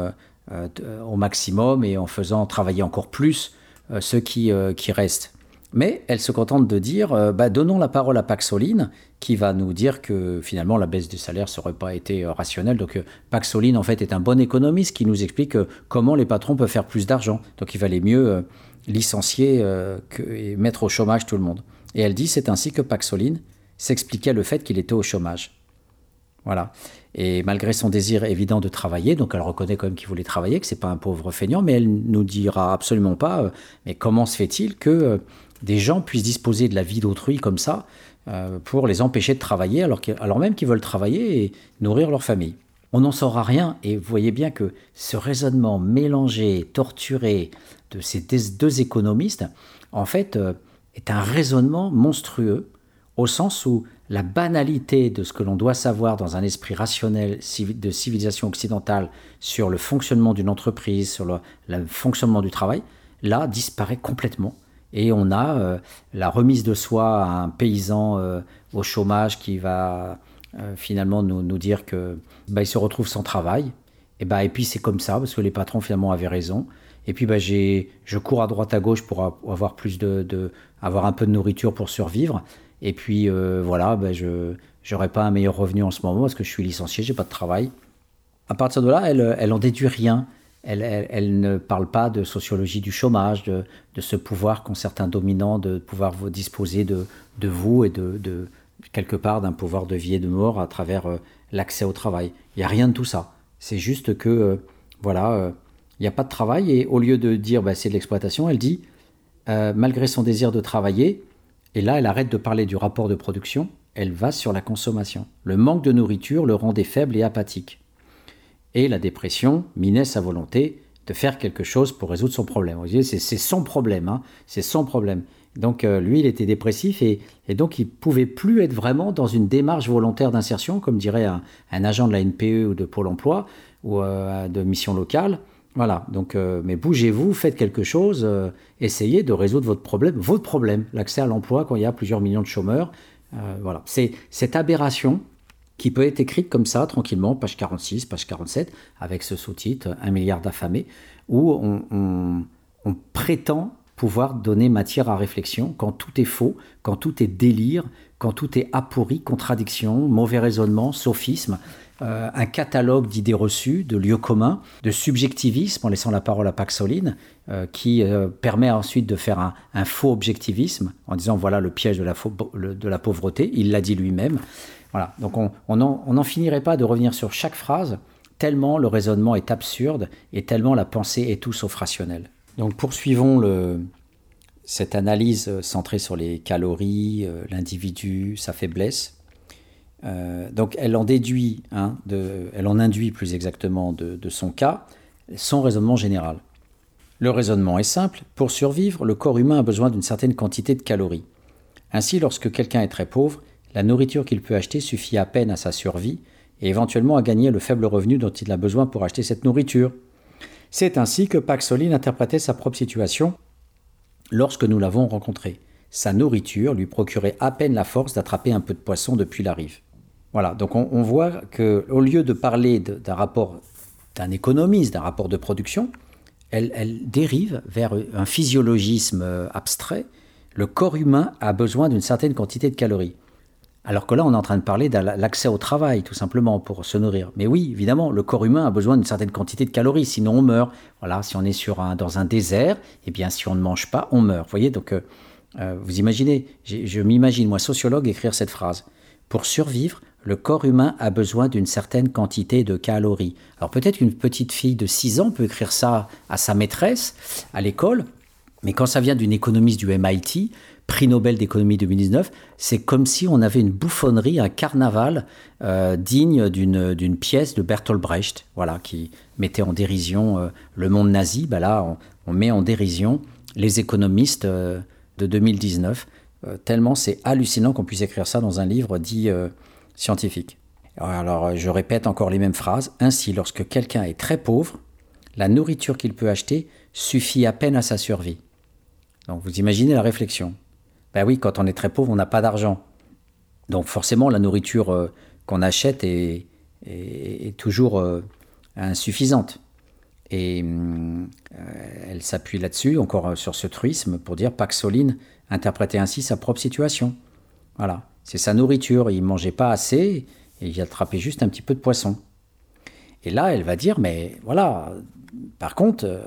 au maximum et en faisant travailler encore plus ceux qui, qui restent. Mais elle se contente de dire, bah, donnons la parole à Paxoline, qui va nous dire que finalement la baisse du salaire n'aurait pas été rationnelle. Donc Paxoline, en fait, est un bon économiste qui nous explique comment les patrons peuvent faire plus d'argent. Donc il valait mieux licencier euh, et mettre au chômage tout le monde. Et elle dit c'est ainsi que Paxoline s'expliquait le fait qu'il était au chômage. Voilà. Et malgré son désir évident de travailler, donc elle reconnaît quand même qu'il voulait travailler, que c'est pas un pauvre feignant, mais elle nous dira absolument pas. Euh, mais comment se fait-il que euh, des gens puissent disposer de la vie d'autrui comme ça pour les empêcher de travailler alors, alors même qu'ils veulent travailler et nourrir leur famille? On n'en saura rien. Et vous voyez bien que ce raisonnement mélangé, torturé, de ces deux économistes, en fait, euh, est un raisonnement monstrueux, au sens où la banalité de ce que l'on doit savoir dans un esprit rationnel de civilisation occidentale sur le fonctionnement d'une entreprise, sur le, fonctionnement du travail, là, disparaît complètement. Et on a euh, la remise de soi à un paysan euh, au chômage qui va finalement nous, nous, dire que bah, il se retrouve sans travail. Et, bah, et puis c'est comme ça, parce que les patrons finalement avaient raison. Et puis, bah, j'ai, je cours à droite à gauche pour avoir plus de, avoir un peu de nourriture pour survivre. Et puis, euh, voilà, bah, je n'aurai pas un meilleur revenu en ce moment parce que je suis licencié, j'ai pas de travail. À partir de là, elle, elle en déduit rien. Elle, ne parle pas de sociologie du chômage, de, ce pouvoir qu'ont certains dominants de pouvoir disposer de, vous et de, quelque part d'un pouvoir de vie et de mort à travers euh, l'accès au travail. Il n'y a rien de tout ça. C'est juste que, euh, voilà, il n'y a pas de travail, et au lieu de dire bah, c'est de l'exploitation, elle dit, euh, malgré son désir de travailler, et là elle arrête de parler du rapport de production, elle va sur la consommation. Le manque de nourriture le rendait faible et apathique. Et la dépression minait sa volonté de faire quelque chose pour résoudre son problème. Vous voyez, c'est son problème, hein, c'est son problème. Donc euh, lui, il était dépressif et, donc il pouvait plus être vraiment dans une démarche volontaire d'insertion, comme dirait un, agent de la NPE ou de Pôle Emploi ou euh, de mission locale. Voilà, donc, euh, mais bougez-vous, faites quelque chose, euh, essayez de résoudre votre problème, votre problème, l'accès à l'emploi quand il y a plusieurs millions de chômeurs. Euh, voilà, c'est cette aberration qui peut être écrite comme ça, tranquillement, page 46, page 47, avec ce sous-titre, Un milliard d'affamés, où on, prétend pouvoir donner matière à réflexion quand tout est faux, quand tout est délire, quand tout est apourri, contradiction, mauvais raisonnement, sophisme. Euh, un catalogue d'idées reçues, de lieux communs, de subjectivisme, en laissant la parole à Paxoline, euh, qui permet ensuite de faire un, faux objectivisme, en disant voilà le piège de la, pauvreté, il l'a dit lui-même. Voilà, donc on n'en finirait pas de revenir sur chaque phrase, tellement le raisonnement est absurde et tellement la pensée est tout sauf rationnelle. Donc poursuivons cette analyse centrée sur les calories, euh, l'individu, sa faiblesse. Euh, donc elle en déduit, hein, elle en induit plus exactement de, de son cas, son raisonnement général. Le raisonnement est simple, pour survivre, le corps humain a besoin d'une certaine quantité de calories. Ainsi, lorsque quelqu'un est très pauvre, la nourriture qu'il peut acheter suffit à peine à sa survie et éventuellement à gagner le faible revenu dont il a besoin pour acheter cette nourriture. C'est ainsi que Paxoline interprétait sa propre situation lorsque nous l'avons rencontré. Sa nourriture lui procurait à peine la force d'attraper un peu de poisson depuis la rive. Voilà, donc on, voit que au lieu de parler d'un rapport d'un économiste, d'un rapport de production, elle, elle, dérive vers un physiologisme euh, abstrait. Le corps humain a besoin d'une certaine quantité de calories. Alors que là, on est en train de parler de l'accès au travail, tout simplement, pour se nourrir. Mais oui, évidemment, le corps humain a besoin d'une certaine quantité de calories, sinon on meurt. Voilà, si on est sur un, dans un désert, eh bien, si on ne mange pas, on meurt. Vous voyez, donc, euh, euh, vous imaginez, je m'imagine, moi, sociologue, écrire cette phrase. Pour survivre, le corps humain a besoin d'une certaine quantité de calories. Alors peut-être qu'une petite fille de 6 ans peut écrire ça à sa maîtresse à l'école, mais quand ça vient d'une économiste du MIT, prix Nobel d'économie 2019, c'est comme si on avait une bouffonnerie, un carnaval euh, digne d'une pièce de Bertolt Brecht, voilà, qui mettait en dérision euh, le monde nazi. Bah là, on, met en dérision les économistes euh, de 2019, tellement c'est hallucinant qu'on puisse écrire ça dans un livre dit scientifique. Alors, je répète encore les mêmes phrases. Ainsi, lorsque quelqu'un est très pauvre, la nourriture qu'il peut acheter suffit à peine à sa survie. Donc, vous imaginez la réflexion. Ben oui, quand on est très pauvre, on n'a pas d'argent. Donc forcément, la nourriture euh, qu'on achète est, toujours euh, insuffisante. Et euh, elle s'appuie là-dessus, encore sur ce truisme, pour dire Paxoline interprétait ainsi sa propre situation. Voilà, c'est sa nourriture. Il mangeait pas assez et il attrapait juste un petit peu de poisson. Et là, elle va dire, mais voilà, par contre,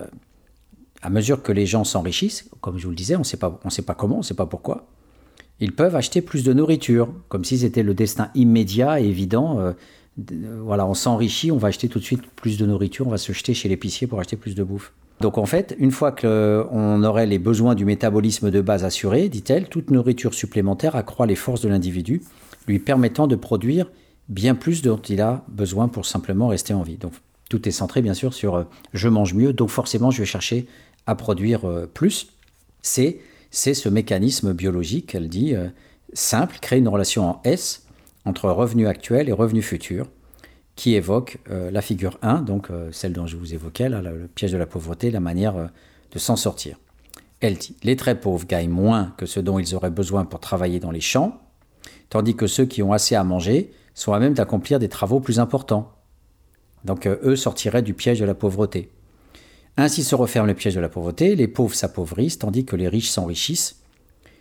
à mesure que les gens s'enrichissent, comme je vous le disais, on ne sait pas comment, on ne sait pas pourquoi, ils peuvent acheter plus de nourriture, comme si c'était le destin immédiat et évident. Euh, voilà, on s'enrichit, on va acheter tout de suite plus de nourriture, on va se jeter chez l'épicier pour acheter plus de bouffe. Donc en fait, une fois qu'on aurait les besoins du métabolisme de base assurés, dit-elle, toute nourriture supplémentaire accroît les forces de l'individu, lui permettant de produire bien plus dont il a besoin pour simplement rester en vie. Donc tout est centré bien sûr sur euh, je mange mieux, donc forcément je vais chercher à produire euh, plus, c'est ce mécanisme biologique, elle dit, euh, simple, créer une relation en S entre revenu actuel et revenu futur, qui évoque euh, la figure 1, donc celle dont je vous évoquais, le piège de la pauvreté, la manière de s'en sortir. Elle dit, les très pauvres gagnent moins que ce dont ils auraient besoin pour travailler dans les champs, tandis que ceux qui ont assez à manger sont à même d'accomplir des travaux plus importants. Donc eux sortiraient du piège de la pauvreté. Ainsi se referme le piège de la pauvreté, les pauvres s'appauvrissent tandis que les riches s'enrichissent,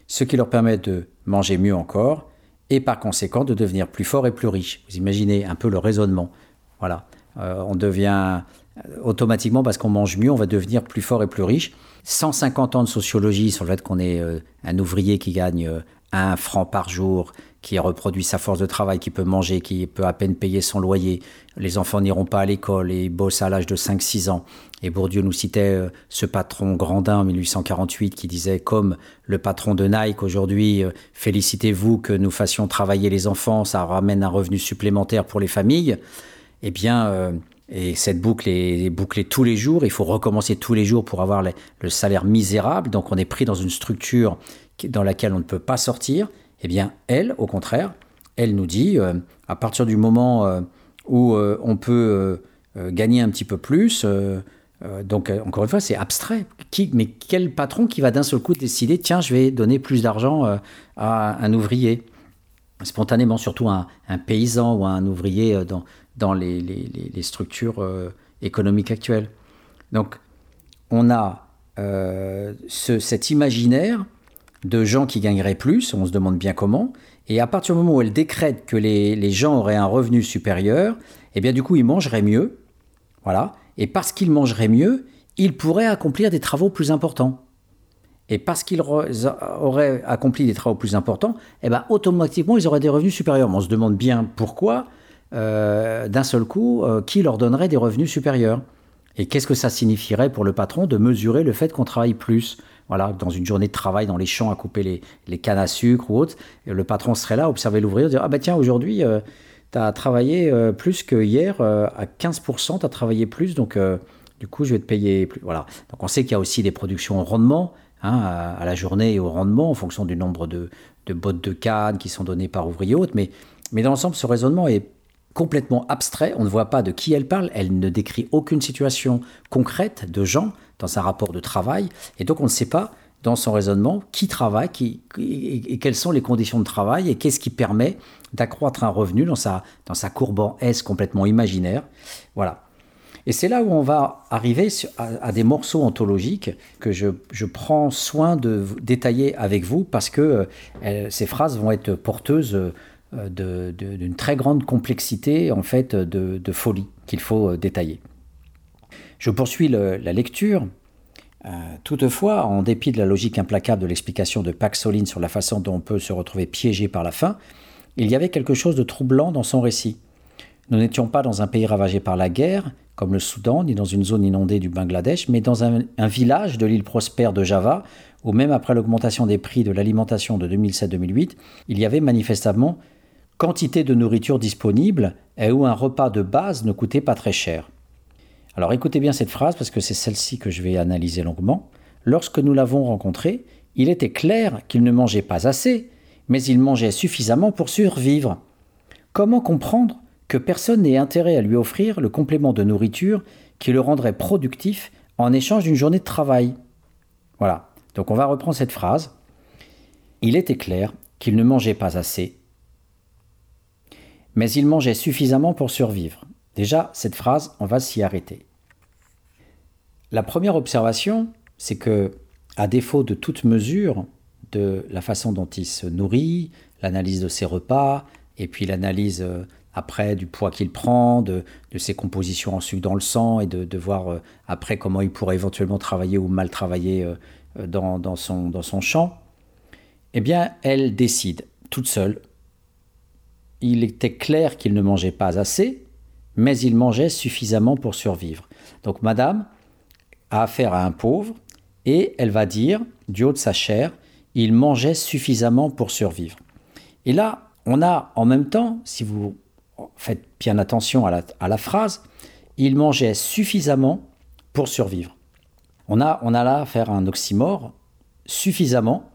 ce qui leur permet de manger mieux encore et par conséquent de devenir plus forts et plus riches. Vous imaginez un peu le raisonnement. Voilà, euh, on devient euh, automatiquement parce qu'on mange mieux, on va devenir plus fort et plus riche. 150 ans de sociologie sur le fait qu'on est euh, un ouvrier qui gagne un franc par jour, qui reproduit sa force de travail, qui peut manger, qui peut à peine payer son loyer. Les enfants n'iront pas à l'école et bossent à l'âge de 5-6 ans. Et Bourdieu nous citait euh, ce patron Grandin en 1848 qui disait comme le patron de Nike aujourd'hui, euh, félicitez-vous que nous fassions travailler les enfants, ça ramène un revenu supplémentaire pour les familles. Eh bien, euh, et cette boucle est bouclée tous les jours, il faut recommencer tous les jours pour avoir le salaire misérable. Donc on est pris dans une structure dans laquelle on ne peut pas sortir. Eh bien, elle, au contraire, elle nous dit, à partir du moment où on peut gagner un petit peu plus, euh, donc, euh, encore une fois, c'est abstrait. Mais quel patron qui va d'un seul coup décider, tiens, je vais donner plus d'argent euh, à un ouvrier? Spontanément, surtout un, paysan ou un ouvrier dans, dans les, structures économiques actuelles. Donc, on a ce, cet imaginaire de gens qui gagneraient plus, on se demande bien comment, et à partir du moment où elle décrète que les, gens auraient un revenu supérieur, eh bien du coup il mangerait mieux, voilà, et parce qu'il mangerait mieux, il pourrait accomplir des travaux plus importants. Et parce qu'ils auraient accompli des travaux plus importants, eh ben, automatiquement, ils auraient des revenus supérieurs. on se demande bien pourquoi, euh, d'un seul coup, euh, qui leur donnerait des revenus supérieurs. Et qu'est-ce que ça signifierait pour le patron de mesurer le fait qu'on travaille plus? Voilà, dans une journée de travail dans les champs à couper les, cannes à sucre ou autre, le patron serait là, observer l'ouvrier, dire Ah ben tiens, aujourd'hui, euh, tu as travaillé plus que hier, à 15%, tu as travaillé plus, donc du coup, je vais te payer plus. Voilà. Donc on sait qu'il y a aussi des productions au rendement, Hein, à, la journée et au rendement en fonction du nombre de, bottes de canne qui sont données par ouvrier haute. Mais, mais dans l'ensemble, ce raisonnement est complètement abstrait. On ne voit pas de qui elle parle. Elle ne décrit aucune situation concrète de gens dans un rapport de travail. Et donc, on ne sait pas dans son raisonnement qui travaille et, quelles sont les conditions de travail et qu'est-ce qui permet d'accroître un revenu dans sa, dans sa courbe en S complètement imaginaire. Voilà. Et c'est là où on va arriver à, des morceaux ontologiques que je, prends soin de détailler avec vous parce que euh, ces phrases vont être porteuses euh, d'une très grande complexité, en fait, de, folie qu'il faut euh, détailler. Je poursuis la lecture. toutefois, en dépit de la logique implacable de l'explication de Paxoline sur la façon dont on peut se retrouver piégé par la faim, il y avait quelque chose de troublant dans son récit. Nous n'étions pas dans un pays ravagé par la guerre, comme le Soudan, ni dans une zone inondée du Bangladesh, mais dans un, village de l'île prospère de Java, où même après l'augmentation des prix de l'alimentation de 2007-2008, il y avait manifestement quantité de nourriture disponible et où un repas de base ne coûtait pas très cher. Alors écoutez bien cette phrase parce que c'est celle-ci que je vais analyser longuement. Lorsque nous l'avons rencontré, il était clair qu'il ne mangeait pas assez, mais il mangeait suffisamment pour survivre. Comment comprendre que personne n'ait intérêt à lui offrir le complément de nourriture qui le rendrait productif en échange d'une journée de travail? Voilà. Donc on va reprendre cette phrase. Il était clair qu'il ne mangeait pas assez, mais il mangeait suffisamment pour survivre. Déjà, cette phrase, on va s'y arrêter. La première observation, c'est que, à défaut de toute mesure de la façon dont il se nourrit, l'analyse de ses repas, et puis l'analyse euh, après du poids qu'il prend, de, ses compositions en sucre dans le sang et de, voir euh, après comment il pourrait éventuellement travailler ou mal travailler euh, dans, son, dans son champ, eh bien, elle décide toute seule. Il était clair qu'il ne mangeait pas assez, mais il mangeait suffisamment pour survivre. Donc, madame a affaire à un pauvre et elle va dire, du haut de sa chair, il mangeait suffisamment pour survivre. Et là, on a en même temps, si vous faites bien attention à la, phrase, il mangeait suffisamment pour survivre. On a, on a là à faire un oxymore, suffisamment.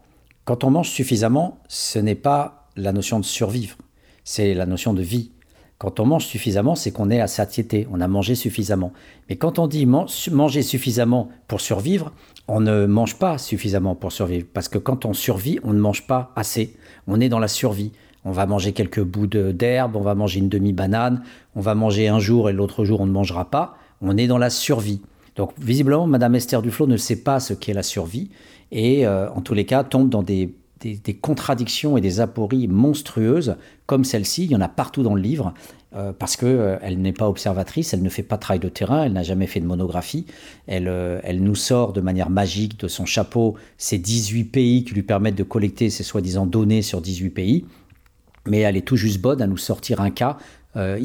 Quand on mange suffisamment, ce n'est pas la notion de survivre, c'est la notion de vie. Quand on mange suffisamment, c'est qu'on est à satiété, on a mangé suffisamment. Mais quand on dit manger suffisamment pour survivre, on ne mange pas suffisamment pour survivre. Parce que quand on survit, on ne mange pas assez. On est dans la survie. On va manger quelques bouts d'herbe, on va manger une demi-banane, on va manger un jour et l'autre jour on ne mangera pas. On est dans la survie. Donc visiblement, Madame Esther Duflo ne sait pas ce qu'est la survie et euh, en tous les cas tombe dans des, contradictions et des apories monstrueuses comme celle-ci. Il y en a partout dans le livre euh, parce qu'elle euh, n'est pas observatrice, elle ne fait pas de travail de terrain, elle n'a jamais fait de monographie. Elle, elle nous sort de manière magique de son chapeau ces 18 pays qui lui permettent de collecter ces soi-disant données sur 18 pays mais elle est tout juste bonne à nous sortir un cas euh,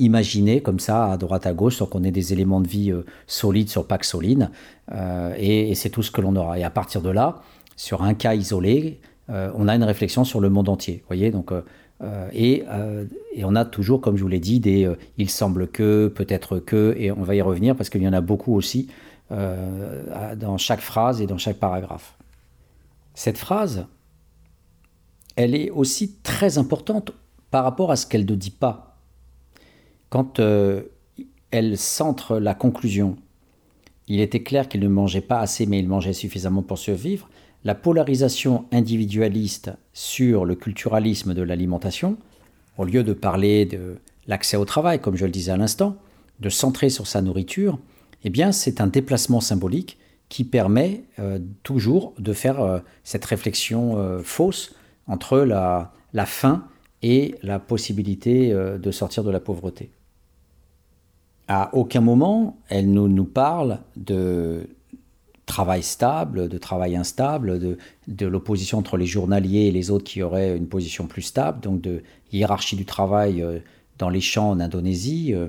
comme ça à droite à gauche sans qu'on ait des éléments de vie euh, solides sur Paxoline euh, et, c'est tout ce que l'on aura et à partir de là sur un cas isolé on a une réflexion sur le monde entier voyez donc et, et, on a toujours comme je vous l'ai dit des il semble que peut-être que et on va y revenir parce qu'il y en a beaucoup aussi dans chaque phrase et dans chaque paragraphe cette phrase elle est aussi très importante par rapport à ce qu'elle ne dit pas. Quand euh, elle centre la conclusion, il était clair qu'il ne mangeait pas assez mais il mangeait suffisamment pour survivre, la polarisation individualiste sur le culturalisme de l'alimentation, au lieu de parler de l'accès au travail, comme je le disais à l'instant, de centrer sur sa nourriture, eh bien c'est un déplacement symbolique qui permet euh, toujours de faire euh, cette réflexion fausse entre la, faim et la possibilité euh, de sortir de la pauvreté. À aucun moment, elle nous, nous parle de travail stable, de travail instable, de, de l'opposition entre les journaliers et les autres qui auraient une position plus stable, donc de hiérarchie du travail euh, dans les champs en Indonésie, euh,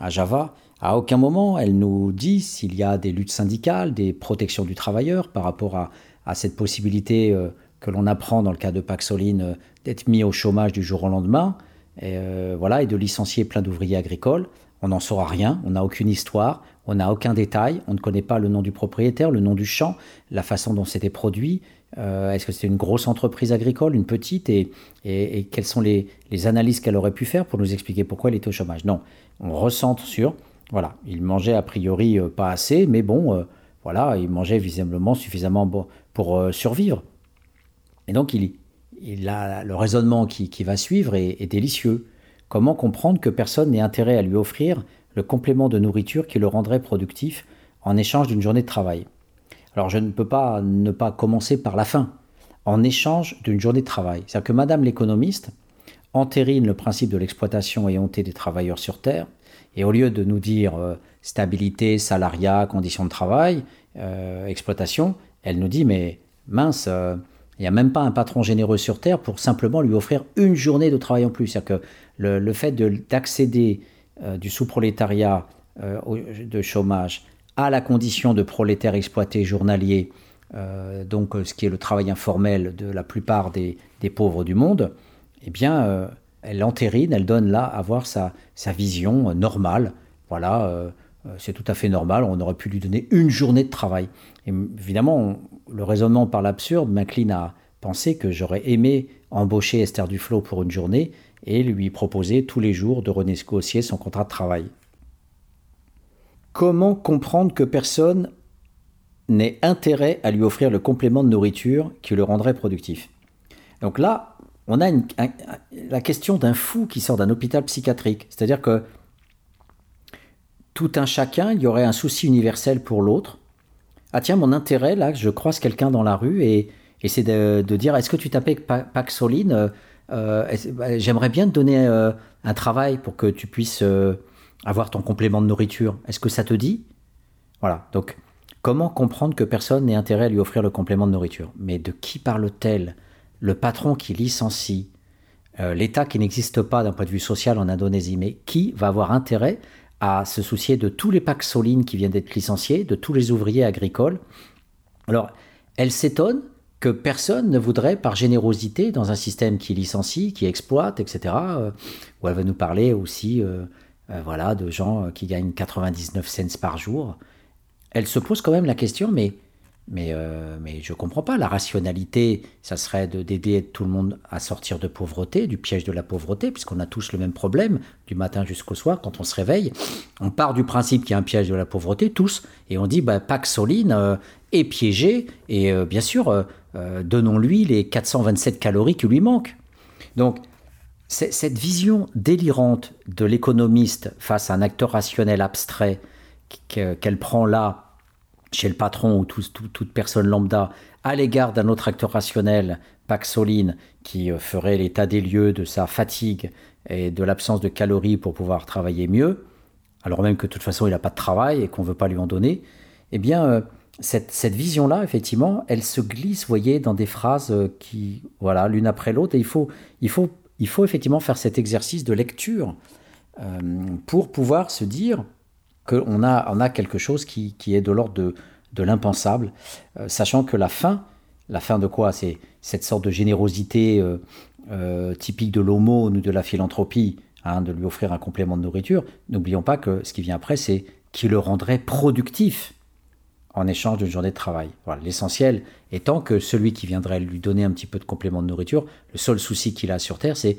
à Java. À aucun moment, elle nous dit s'il y a des luttes syndicales, des protections du travailleur par rapport à, à cette possibilité euh, que l'on apprend dans le cas de Paxoline d'être mis au chômage du jour au lendemain, et, voilà, et de licencier plein d'ouvriers agricoles. On n'en saura rien, on n'a aucune histoire, on n'a aucun détail, on ne connaît pas le nom du propriétaire, le nom du champ, la façon dont c'était produit. Euh, est-ce que c'était une grosse entreprise agricole, une petite et, et, quelles sont les, analyses qu'elle aurait pu faire pour nous expliquer pourquoi elle était au chômage? Non, on ressente sur, voilà, il mangeait a priori euh, pas assez, mais bon, euh, voilà, il mangeait visiblement suffisamment pour survivre. Et donc, il, il a, le raisonnement qui, va suivre est, est délicieux. Comment comprendre que personne n'ait intérêt à lui offrir le complément de nourriture qui le rendrait productif en échange d'une journée de travail. Alors je ne peux pas ne pas commencer par la fin, en échange d'une journée de travail. C'est-à-dire que Madame l'économiste entérine le principe de l'exploitation et honte des travailleurs sur Terre, et au lieu de nous dire euh, stabilité, salariat, conditions de travail, euh, exploitation, elle nous dit mais mince, euh, il n'y a même pas un patron généreux sur Terre pour simplement lui offrir une journée de travail en plus. C'est-à-dire que le, le fait d'accéder euh, du sous-prolétariat euh, de chômage à la condition de prolétaire exploité journalier, euh, donc ce qui est le travail informel de la plupart des, pauvres du monde, eh bien, elle entérine, elle donne là à voir sa, vision normale. Voilà, c'est tout à fait normal, on aurait pu lui donner une journée de travail. évidemment, le raisonnement par l'absurde m'incline à penser que j'aurais aimé embaucher Esther Duflo pour une journée et lui proposer tous les jours de renégocier son contrat de travail. Comment comprendre que personne n'ait intérêt à lui offrir le complément de nourriture qui le rendrait productif? Donc là, on a la question d'un fou qui sort d'un hôpital psychiatrique. C'est-à-dire que tout un chacun, il y aurait un souci universel pour l'autre. Ah tiens, mon intérêt, là, je croise quelqu'un dans la rue et, c'est de, dire, est-ce que tu t'appelles Paxoline euh, bah, j'aimerais bien te donner euh, un travail pour que tu puisses euh, avoir ton complément de nourriture. Est-ce que ça te dit? Voilà. Donc, comment comprendre que personne n'ait intérêt à lui offrir le complément de nourriture? Mais de qui parle-t-elle? Le patron qui licencie, l'État qui n'existe pas d'un point de vue social en Indonésie, mais qui va avoir intérêt à se soucier de tous les Paxolines qui viennent d'être licenciés, de tous les ouvriers agricoles? Alors, elle s'étonne que personne ne voudrait, par générosité, dans un système qui licencie, qui exploite, etc., euh, où elle va nous parler aussi euh, euh, voilà, de gens qui gagnent 99 cents par jour, elle se pose quand même la question, mais, mais, mais je ne comprends pas, la rationalité, ça serait d'aider tout le monde à sortir de pauvreté, du piège de la pauvreté, puisqu'on a tous le même problème, du matin jusqu'au soir, quand on se réveille, on part du principe qu'il y a un piège de la pauvreté, tous, et on dit, bah, Pax Soline est piégé, et bien sûr, euh, donnons-lui les 427 calories qui lui manquent. Donc, cette vision délirante de l'économiste face à un acteur rationnel abstrait qu'elle prend là, chez le patron ou toute personne lambda, à l'égard d'un autre acteur rationnel, Paxoline, qui euh, ferait l'état des lieux de sa fatigue et de l'absence de calories pour pouvoir travailler mieux, alors même que de toute façon il n'a pas de travail et qu'on ne veut pas lui en donner, eh bien, euh, cette, vision-là, effectivement, elle se glisse, voyez, dans des phrases euh, qui, voilà, l'une après l'autre. Et il faut, il, faut, il faut effectivement faire cet exercice de lecture pour pouvoir se dire qu'on a, on a quelque chose qui, est de l'ordre de, de l'impensable, euh, sachant que la fin, la fin de quoi? C'est cette sorte de générosité typique de l'aumône ou de la philanthropie, hein, de lui offrir un complément de nourriture. N'oublions pas que ce qui vient après, c'est qui le rendrait productif en échange d'une journée de travail. L'essentiel étant que celui qui viendrait lui donner un petit peu de complément de nourriture, le seul souci qu'il a sur Terre, c'est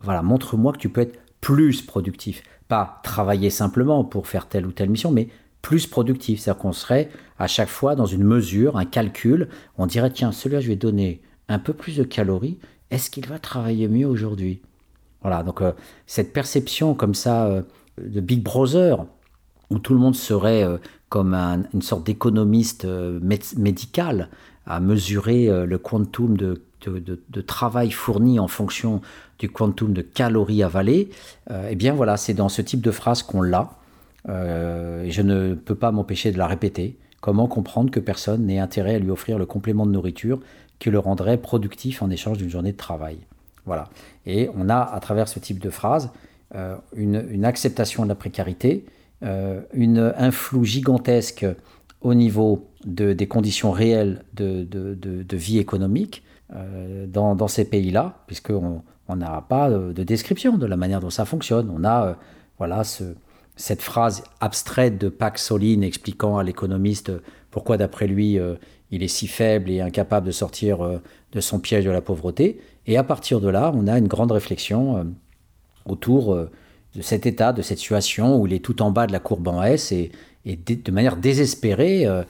voilà, montre-moi que tu peux être plus productif. Pas travailler simplement pour faire telle ou telle mission, mais plus productif. C'est-à-dire qu'on serait à chaque fois dans une mesure, un calcul. On dirait, tiens, celui-là, je vais donner un peu plus de calories. Est-ce qu'il va travailler mieux aujourd'hui? Voilà, donc euh, cette perception comme ça euh, de Big Brother, où tout le monde serait euh, comme une sorte d'économiste médical à mesurer le quantum de, de, travail fourni en fonction du quantum de calories avalées, eh bien voilà, c'est dans ce type de phrase qu'on l'a. et je ne peux pas m'empêcher de la répéter. Comment comprendre que personne n'ait intérêt à lui offrir le complément de nourriture qui le rendrait productif en échange d'une journée de travail? Voilà. Et on a, à travers ce type de phrase, une, acceptation de la précarité, une, un flou gigantesque au niveau de, des conditions réelles de, vie économique euh, dans, dans, ces pays-là, puisqu'on n'a pas de, description de la manière dont ça fonctionne. On a euh, voilà, ce, cette phrase abstraite de Paxoline expliquant à l'économiste pourquoi, d'après lui, euh, il est si faible et incapable de sortir de son piège de la pauvreté. Et à partir de là, on a une grande réflexion autour de cet état, de cette situation où il est tout en bas de la courbe en S et, de, manière désespérée, euh,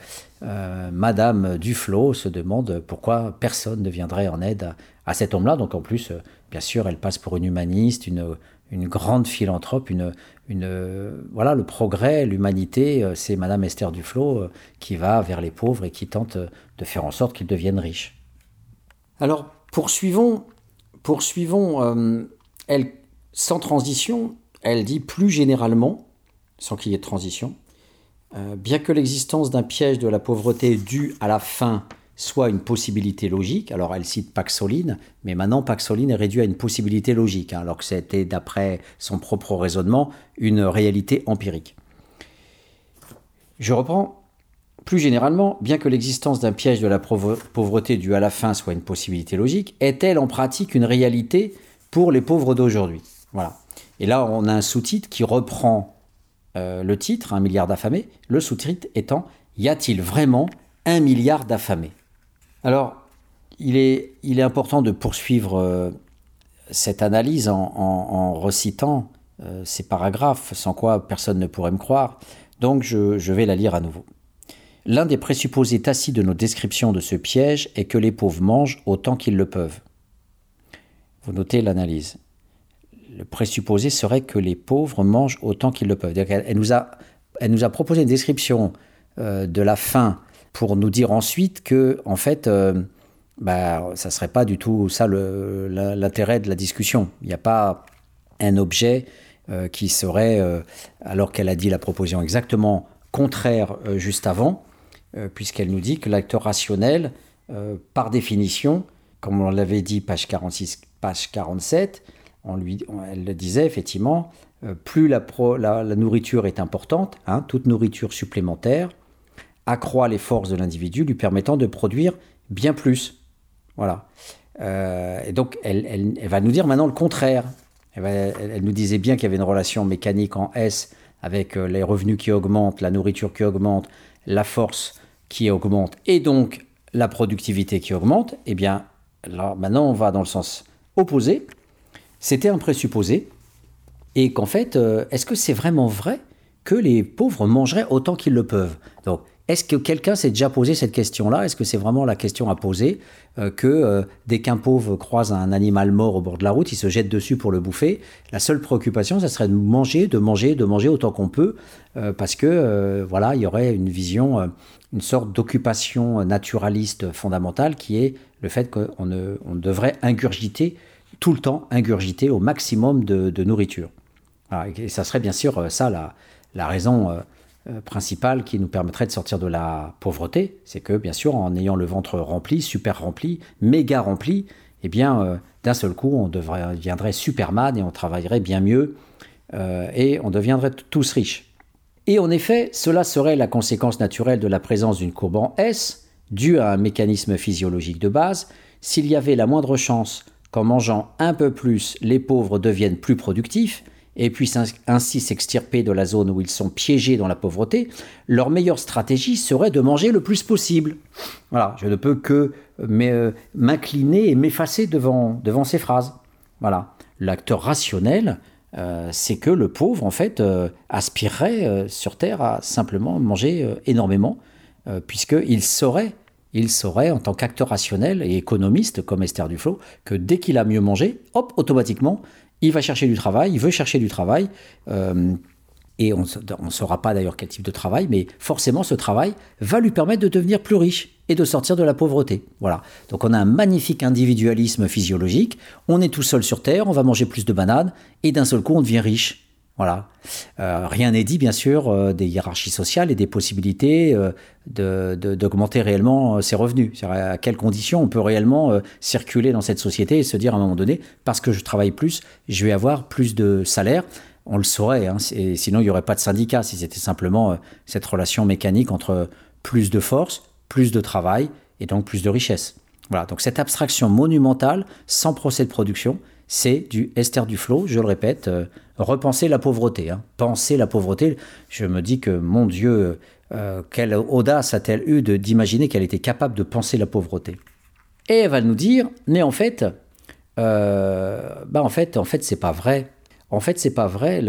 euh, Madame Duflo se demande pourquoi personne ne viendrait en aide à, cet homme-là. Donc en plus, euh, bien sûr, elle passe pour une humaniste, une, grande philanthrope, voilà, le progrès, l'humanité, c'est Madame Esther Duflo qui va vers les pauvres et qui tente de faire en sorte qu'ils deviennent riches. Alors poursuivons, poursuivons elle, sans transition, elle dit plus généralement, sans qu'il y ait de transition, euh, bien que l'existence d'un piège de la pauvreté dû à la faim soit une possibilité logique, alors elle cite Paxoline, mais maintenant Paxoline est réduit à une possibilité logique, hein, alors que c'était d'après son propre raisonnement une réalité empirique. Je reprends. Plus généralement, bien que l'existence d'un piège de la pauvreté dû à la faim soit une possibilité logique, est-elle en pratique une réalité pour les pauvres d'aujourd'hui? Voilà. Et là, on a un sous-titre qui reprend euh, le titre, Un milliard d'affamés, le sous-titre étant Y a-t-il vraiment un milliard d'affamés? Alors, il est, important de poursuivre euh, cette analyse en, recitant euh, ces paragraphes, sans quoi personne ne pourrait me croire. Donc, je, je vais la lire à nouveau. L'un des présupposés tacites de nos descriptions de ce piège est que les pauvres mangent autant qu'ils le peuvent. Vous notez l'analyse le présupposé serait que les pauvres mangent autant qu'ils le peuvent. Elle, nous a, elle nous a proposé une description euh, de la faim pour nous dire ensuite que, en fait, euh, bah, ça ne serait pas du tout ça l'intérêt de la discussion. Il n'y a pas un objet euh, qui serait, alors qu'elle a dit la proposition exactement contraire juste avant, puisqu'elle nous dit que l'acteur rationnel, par définition, comme on l'avait dit, page 46, page 47, elle le disait effectivement, euh, plus la, nourriture est importante, hein, toute nourriture supplémentaire accroît les forces de l'individu, lui permettant de produire bien plus. Voilà. Euh, et donc, elle, va nous dire maintenant le contraire. Elle, nous disait bien qu'il y avait une relation mécanique en S avec euh, les revenus qui augmentent, la nourriture qui augmente, la force qui augmente, et donc la productivité qui augmente. Eh bien, là, maintenant, on va dans le sens opposé. C'était un présupposé. Et qu'en fait, euh, est-ce que c'est vraiment vrai que les pauvres mangeraient autant qu'ils le peuvent? Est-ce que quelqu'un s'est déjà posé cette question-là? Est-ce que c'est vraiment la question à poser euh, que euh, dès qu'un pauvre croise un animal mort au bord de la route, il se jette dessus pour le bouffer? La seule préoccupation, ça serait de manger, de manger, de manger autant qu'on peut, parce que voilà, il y aurait une vision, une sorte d'occupation naturaliste fondamentale qui est le fait qu'on on devrait ingurgiter tout le temps ingurgiter au maximum de, nourriture. et ça serait bien sûr euh, ça la raison euh, euh, principale qui nous permettrait de sortir de la pauvreté. C'est que bien sûr en ayant le ventre rempli, super rempli, méga rempli, eh bien d'un seul coup on deviendrait Superman et on travaillerait bien mieux et on deviendrait tous riches. Et en effet, cela serait la conséquence naturelle de la présence d'une courbe en S, due à un mécanisme physiologique de base, s'il y avait la moindre chance qu'en mangeant un peu plus, les pauvres deviennent plus productifs et puissent ainsi s'extirper de la zone où ils sont piégés dans la pauvreté, leur meilleure stratégie serait de manger le plus possible. Voilà, je ne peux que euh, m'incliner et m'effacer devant, devant ces phrases. Voilà, l'acteur rationnel, euh, c'est que le pauvre, en fait, euh, aspirerait sur Terre à simplement manger énormément, puisqu'il saurait il saurait, en tant qu'acteur rationnel et économiste comme Esther Duflo, que dès qu'il a mieux mangé, hop, automatiquement, il va chercher du travail, il veut chercher du travail. Euh, et on ne saura pas d'ailleurs quel type de travail, mais forcément ce travail va lui permettre de devenir plus riche et de sortir de la pauvreté. Voilà. Donc on a un magnifique individualisme physiologique. On est tout seul sur Terre, on va manger plus de bananes et d'un seul coup on devient riche. Voilà. Euh, rien n'est dit, bien sûr, euh, des hiérarchies sociales et des possibilités euh, d'augmenter réellement ses revenus. À quelles conditions on peut réellement circuler dans cette société et se dire à un moment donné, parce que je travaille plus, je vais avoir plus de salaire. On le saurait, hein, et sinon il n'y aurait pas de syndicat si c'était simplement cette relation mécanique entre plus de force, plus de travail et donc plus de richesse. Voilà, donc cette abstraction monumentale, sans procès de production, c'est du Esther Duflo, je le répète, repenser la pauvreté. Hein. Penser la pauvreté, je me dis que, mon Dieu, euh, quelle audace a-t-elle eu d'imaginer qu'elle était capable de penser la pauvreté? Et elle va nous dire, mais en fait, euh, bah en fait, en fait, c'est pas vrai. En fait, c'est pas vrai.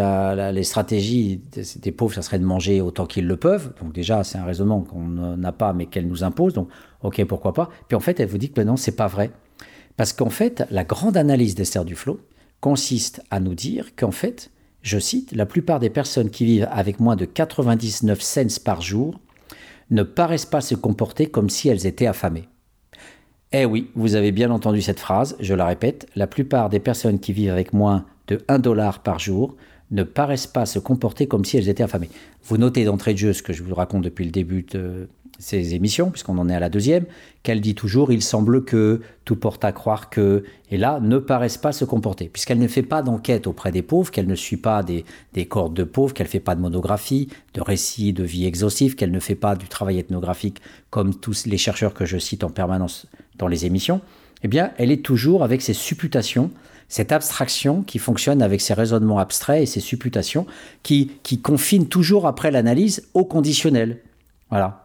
les stratégies des, pauvres, ça serait de manger autant qu'ils le peuvent. Donc déjà, c'est un raisonnement qu'on n'a pas, mais qu'elle nous impose. Donc, ok, pourquoi pas. Puis en fait, elle vous dit que non, c'est pas vrai. Parce qu'en fait, la grande analyse d'Esther Duflo consiste à nous dire qu'en fait, je cite, la plupart des personnes qui vivent avec moins de 99 cents par jour ne paraissent pas se comporter comme si elles étaient affamées. Eh oui, vous avez bien entendu cette phrase, je la répète, la plupart des personnes qui vivent avec moins de 1 dollar par jour ne paraissent pas se comporter comme si elles étaient affamées. Vous notez d'entrée de jeu ce que je vous raconte depuis le début de, ces émissions, puisqu'on en est à la deuxième, qu'elle dit toujours il semble que, tout porte à croire que, et là, ne paraissent pas se comporter, puisqu'elle ne fait pas d'enquête auprès des pauvres, qu'elle ne suit pas des, des cordes de pauvres, qu'elle ne fait pas de monographie, de récits de vie exhaustifs, qu'elle ne fait pas du travail ethnographique comme tous les chercheurs que je cite en permanence dans les émissions, eh bien, elle est toujours avec ses supputations, cette abstraction qui fonctionne avec ses raisonnements abstraits et ses supputations, qui, qui confinent toujours après l'analyse au conditionnel. Voilà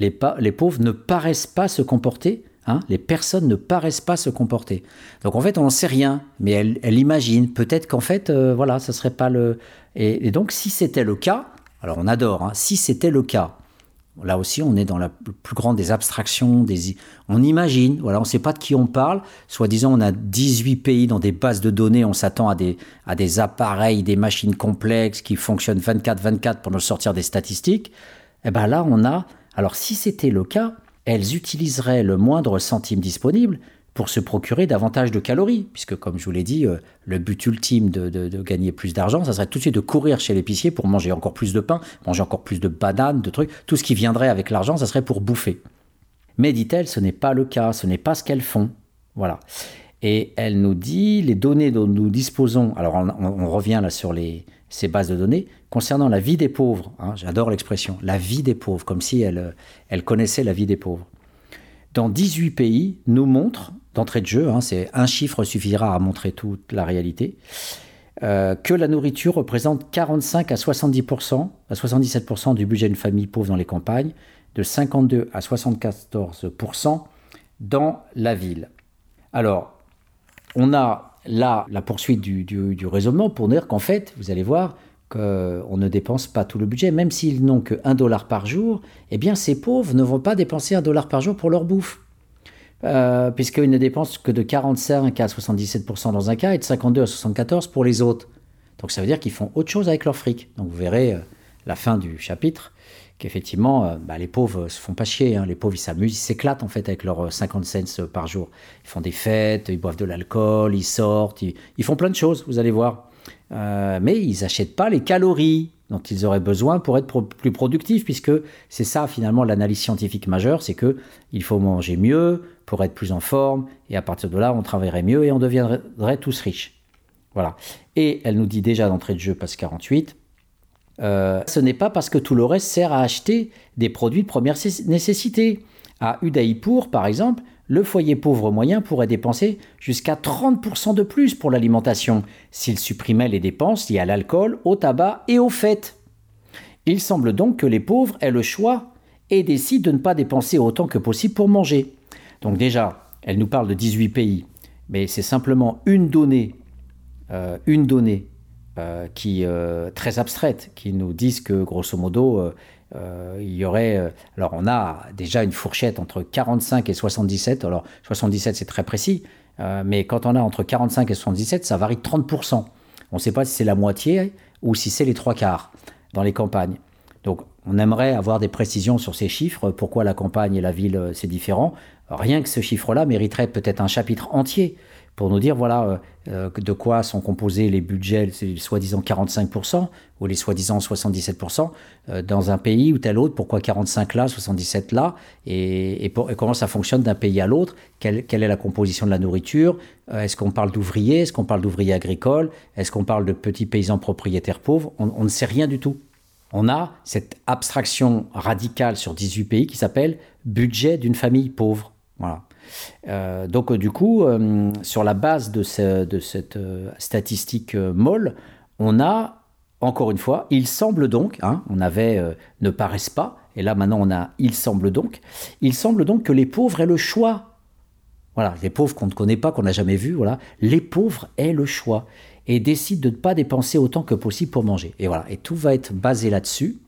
les, pauvres ne paraissent pas se comporter, hein, les personnes ne paraissent pas se comporter. Donc en fait, on n'en sait rien, mais elle, imagine peut-être qu'en fait, euh, voilà, ça serait pas le. Et, donc, si c'était le cas, alors on adore, hein, si c'était le cas, là aussi, on est dans la plus grande des abstractions, des, on imagine, voilà, on ne sait pas de qui on parle. Soi-disant, on a 18 pays dans des bases de données, on s'attend à des, à des appareils, des machines complexes qui fonctionnent 24-24 pour nous sortir des statistiques. Et eh bien là, on a alors si c'était le cas, elles utiliseraient le moindre centime disponible pour se procurer davantage de calories, puisque comme je vous l'ai dit, euh, le but ultime de, gagner plus d'argent, ça serait tout de suite de courir chez l'épicier pour manger encore plus de pain, manger encore plus de bananes, de trucs, tout ce qui viendrait avec l'argent, ça serait pour bouffer. Mais dit-elle, ce n'est pas le cas, ce n'est pas ce qu'elles font. Voilà. Et elle nous dit, les données dont nous disposons, alors on revient là sur les, ces bases de données concernant la vie des pauvres. Hein, j'adore l'expression, la vie des pauvres, comme si elle, elle connaissait la vie des pauvres. Dans 18 pays, nous montre, d'entrée de jeu, hein, c'est un chiffre suffira à montrer toute la réalité, euh, que la nourriture représente 45 à 70%, à 77% du budget d'une famille pauvre dans les campagnes, de 52 à 74% dans la ville. Alors, on a là la poursuite du, raisonnement pour dire qu'en fait, vous allez voir qu'on ne dépense pas tout le budget, même s'ils n'ont que 1 dollar par jour, eh bien ces pauvres ne vont pas dépenser un dollar par jour pour leur bouffe. Euh, puisqu'ils ne dépensent que de 45 à 77% dans un cas et de 52 à 74 pour les autres. Donc ça veut dire qu'ils font autre chose avec leur fric. Donc vous verrez euh, la fin du chapitre qu'effectivement, euh, bah, les pauvres se font pas chier. Hein. Les pauvres, ils s'amusent, ils s'éclatent en fait avec leurs 50 euh, cents euh, par jour. Ils font des fêtes, ils boivent de l'alcool, ils sortent, ils, font plein de choses, vous allez voir. mais ils n'achètent pas les calories dont ils auraient besoin pour être plus productifs, puisque c'est ça finalement l'analyse scientifique majeure, c'est que il faut manger mieux pour être plus en forme, et à partir de là, on travaillerait mieux et on deviendrait tous riches. Voilà. Et elle nous dit déjà d'entrée de jeu, passe 48, euh, ce n'est pas parce que tout le reste sert à acheter des produits de première nécessité. À Udaipur, par exemple, le foyer pauvre moyen pourrait dépenser jusqu'à 30% de plus pour l'alimentation s'il supprimait les dépenses liées à l'alcool, au tabac et aux fêtes. Il semble donc que les pauvres aient le choix et décident de ne pas dépenser autant que possible pour manger. Donc déjà, elle nous parle de 18 pays, mais c'est simplement une donnée, euh, une donnée qui euh, très abstraites, qui nous disent que grosso modo, euh, il y aurait. alors, on a déjà une fourchette entre 45 et 77. Alors, 77, c'est très précis, mais quand on a entre 45 et 77, ça varie de 30%. On ne sait pas si c'est la moitié ou si c'est les trois quarts dans les campagnes. Donc, on aimerait avoir des précisions sur ces chiffres. Pourquoi la campagne et la ville, c'est différent Rien que ce chiffre-là mériterait peut-être un chapitre entier pour nous dire voilà de quoi sont composés les budgets, les soi-disant 45% ou les soi-disant 77% dans un pays ou tel autre, pourquoi 45 là, 77 là, et, comment ça fonctionne d'un pays à l'autre, quelle, est la composition de la nourriture, est-ce qu'on parle d'ouvriers, est-ce qu'on parle d'ouvriers agricoles, est-ce qu'on parle de petits paysans propriétaires pauvres, on ne sait rien du tout on a cette abstraction radicale sur 18 pays qui s'appelle budget d'une famille pauvre. Voilà. Euh, donc du coup, euh, sur la base de, cette euh, statistique molle, on a, encore une fois, il semble donc, hein, on avait ne paraissent pas, et là maintenant on a il semble donc, il semble donc que les pauvres aient le choix. Voilà, les pauvres qu'on ne connaît pas, qu'on n'a jamais vus, voilà, les pauvres aient le choix et décide de ne pas dépenser autant que possible pour manger. Et voilà, et tout va être basé là-dessus,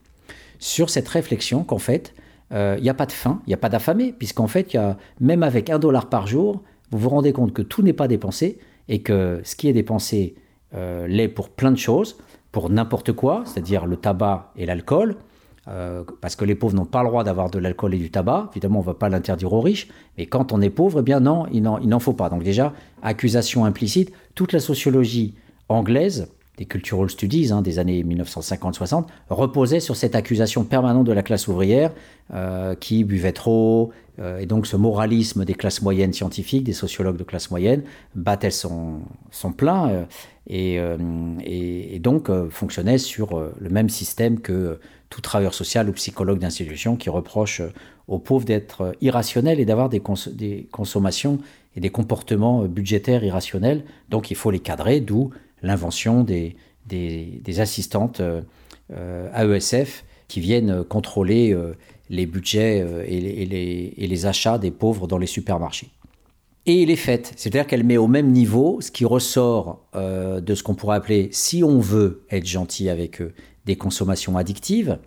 sur cette réflexion qu'en fait, euh, il n'y a pas de faim, il n'y a pas d'affamé, puisqu'en fait, y a, même avec un dollar par jour, vous vous rendez compte que tout n'est pas dépensé et que ce qui est dépensé euh, l'est pour plein de choses, pour n'importe quoi, c'est-à-dire le tabac et l'alcool, euh, parce que les pauvres n'ont pas le droit d'avoir de l'alcool et du tabac. Évidemment, on ne va pas l'interdire aux riches, mais quand on est pauvre, eh bien non, il n'en faut pas. Donc déjà, accusation implicite, toute la sociologie anglaise, des cultural studies hein, des années 1950-60, reposait sur cette accusation permanente de la classe ouvrière euh, qui buvait trop, euh, et donc ce moralisme des classes moyennes scientifiques, des sociologues de classe moyenne, battait son, son plein euh, et, et, donc fonctionnait sur le même système que tout travailleur social ou psychologue d'institution qui reproche aux pauvres d'être irrationnels et d'avoir des consommations et des comportements budgétaires irrationnels. Donc il faut les cadrer, d'où l'invention des, des, assistantes euh, euh, AESF qui viennent contrôler euh, les budgets et les, achats des pauvres dans les supermarchés. Et les fêtes, c'est-à-dire qu'elle met au même niveau ce qui ressort de ce qu'on pourrait appeler, si on veut être gentil avec eux, des consommations addictives,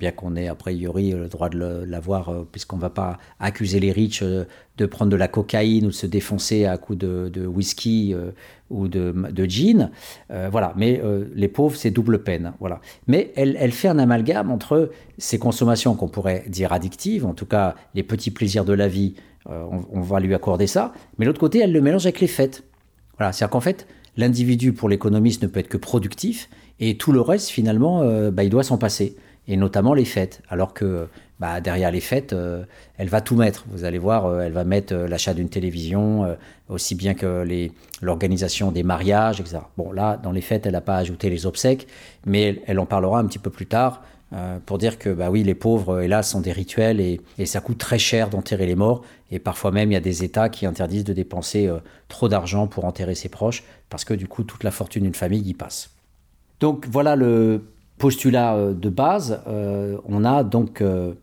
bien qu'on ait a priori le droit de l'avoir, euh, puisqu'on ne va pas accuser les riches euh, de prendre de la cocaïne ou de se défoncer à coups de, whisky euh, ou de, gin. voilà, mais les pauvres, c'est double peine. Voilà. Mais elle, elle, fait un amalgame entre ces consommations qu'on pourrait dire addictives, en tout cas les petits plaisirs de la vie, on, on, va lui accorder ça, mais l'autre côté, elle le mélange avec les fêtes. Voilà, c'est-à-dire qu'en fait, l'individu pour l'économiste ne peut être que productif, et tout le reste, finalement, bah, il doit s'en passer et notamment les fêtes. Alors que bah, derrière les fêtes, euh, elle va tout mettre. Vous allez voir, euh, elle va mettre euh, l'achat d'une télévision, aussi bien que l'organisation des mariages, etc. Bon, là, dans les fêtes, elle n'a pas ajouté les obsèques, mais elle, en parlera un petit peu plus tard pour dire que, bah oui, les pauvres, hélas, sont des rituels et, et ça coûte très cher d'enterrer les morts. Et parfois même, il y a des États qui interdisent de dépenser trop d'argent pour enterrer ses proches, parce que du coup, toute la fortune d'une famille y passe. Donc voilà le postulat euh, de base, euh, on a donc euh,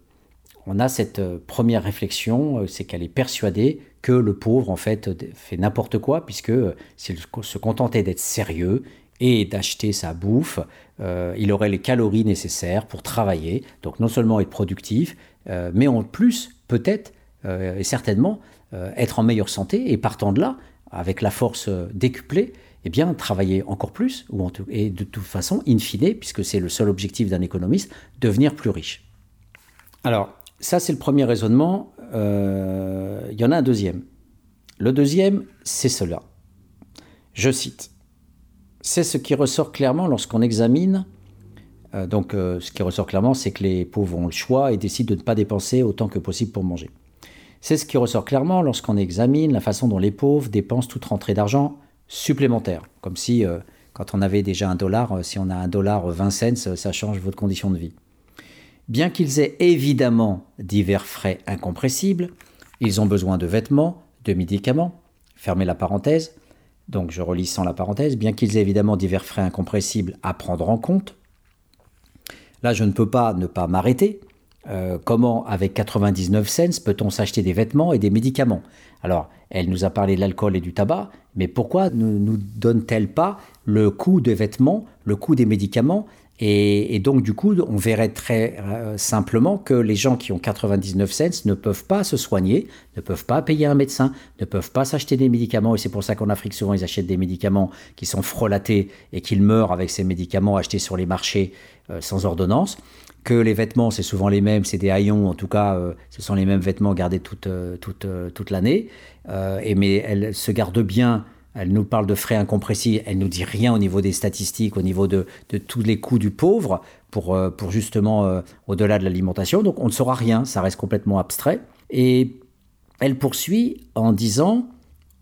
on a cette première réflexion, c'est qu'elle est persuadée que le pauvre en fait fait n'importe quoi puisque s'il se contentait d'être sérieux et d'acheter sa bouffe, il aurait les calories nécessaires pour travailler, donc non seulement être productif, mais en plus peut-être et certainement être en meilleure santé et partant de là, avec la force décuplée, eh bien, travailler encore plus, et de toute façon, in fine, puisque c'est le seul objectif d'un économiste, devenir plus riche. Alors, ça, c'est le premier raisonnement. Euh, il y en a un deuxième. Le deuxième, c'est cela. Je cite. C'est ce qui ressort clairement lorsqu'on examine. Euh, donc, euh, ce qui ressort clairement, c'est que les pauvres ont le choix et décident de ne pas dépenser autant que possible pour manger. C'est ce qui ressort clairement lorsqu'on examine la façon dont les pauvres dépensent toute rentrée d'argent supplémentaire. Comme si, euh, quand on avait déjà un dollar, euh, si on a un dollar 20 cents, ça change votre condition de vie. Bien qu'ils aient évidemment divers frais incompressibles, ils ont besoin de vêtements, de médicaments, fermez la parenthèse, donc je relis sans la parenthèse, bien qu'ils aient évidemment divers frais incompressibles à prendre en compte, là je ne peux pas ne pas m'arrêter. Euh, comment, avec 99 cents, peut-on s'acheter des vêtements et des médicaments? Alors, elle nous a parlé de l'alcool et du tabac, mais pourquoi ne nous donne-t-elle pas le coût des vêtements, le coût des médicaments? Et, donc, du coup, on verrait très euh, simplement que les gens qui ont 99 cents ne peuvent pas se soigner, ne peuvent pas payer un médecin, ne peuvent pas s'acheter des médicaments. Et c'est pour ça qu'en Afrique, souvent, ils achètent des médicaments qui sont frelatés et qu'ils meurent avec ces médicaments achetés sur les marchés euh, sans ordonnance. Que les vêtements, c'est souvent les mêmes, c'est des haillons, en tout cas, ce sont les mêmes vêtements gardés toute, toute, toute l'année. et mais elle se garde bien elle nous parle de frais incompressibles, elle nous dit rien au niveau des statistiques, au niveau de, tous les coûts du pauvre, pour, euh, pour justement euh, au-delà de l'alimentation. Donc on ne saura rien, ça reste complètement abstrait. Et elle poursuit en disant,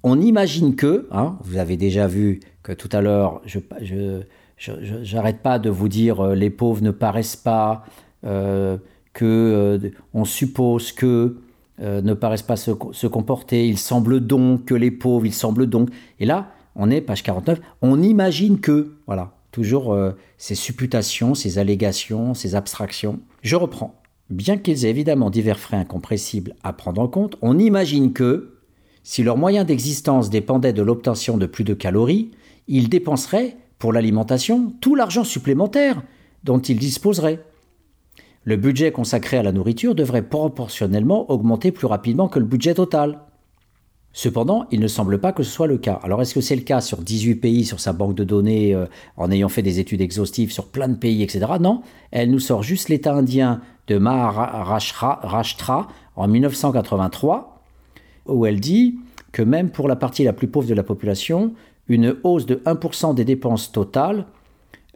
on imagine que, hein, vous avez déjà vu que tout à l'heure, je j'arrête pas de vous dire euh, les pauvres ne paraissent pas, que on suppose que euh, ne paraissent pas se, comporter, il semble donc que les pauvres, il semble donc. Et là, on est, page 49, on imagine que, voilà, toujours euh, ces supputations, ces allégations, ces abstractions. Je reprends. Bien qu'ils aient évidemment divers frais incompressibles à prendre en compte, on imagine que, si leurs moyens d'existence dépendaient de l'obtention de plus de calories, ils dépenseraient, pour l'alimentation, tout l'argent supplémentaire dont ils disposeraient le budget consacré à la nourriture devrait proportionnellement augmenter plus rapidement que le budget total. Cependant, il ne semble pas que ce soit le cas. Alors est-ce que c'est le cas sur 18 pays, sur sa banque de données, euh, en ayant fait des études exhaustives sur plein de pays, etc. Non, elle nous sort juste l'État indien de Maharashtra en 1983, où elle dit que même pour la partie la plus pauvre de la population, une hausse de 1% des dépenses totales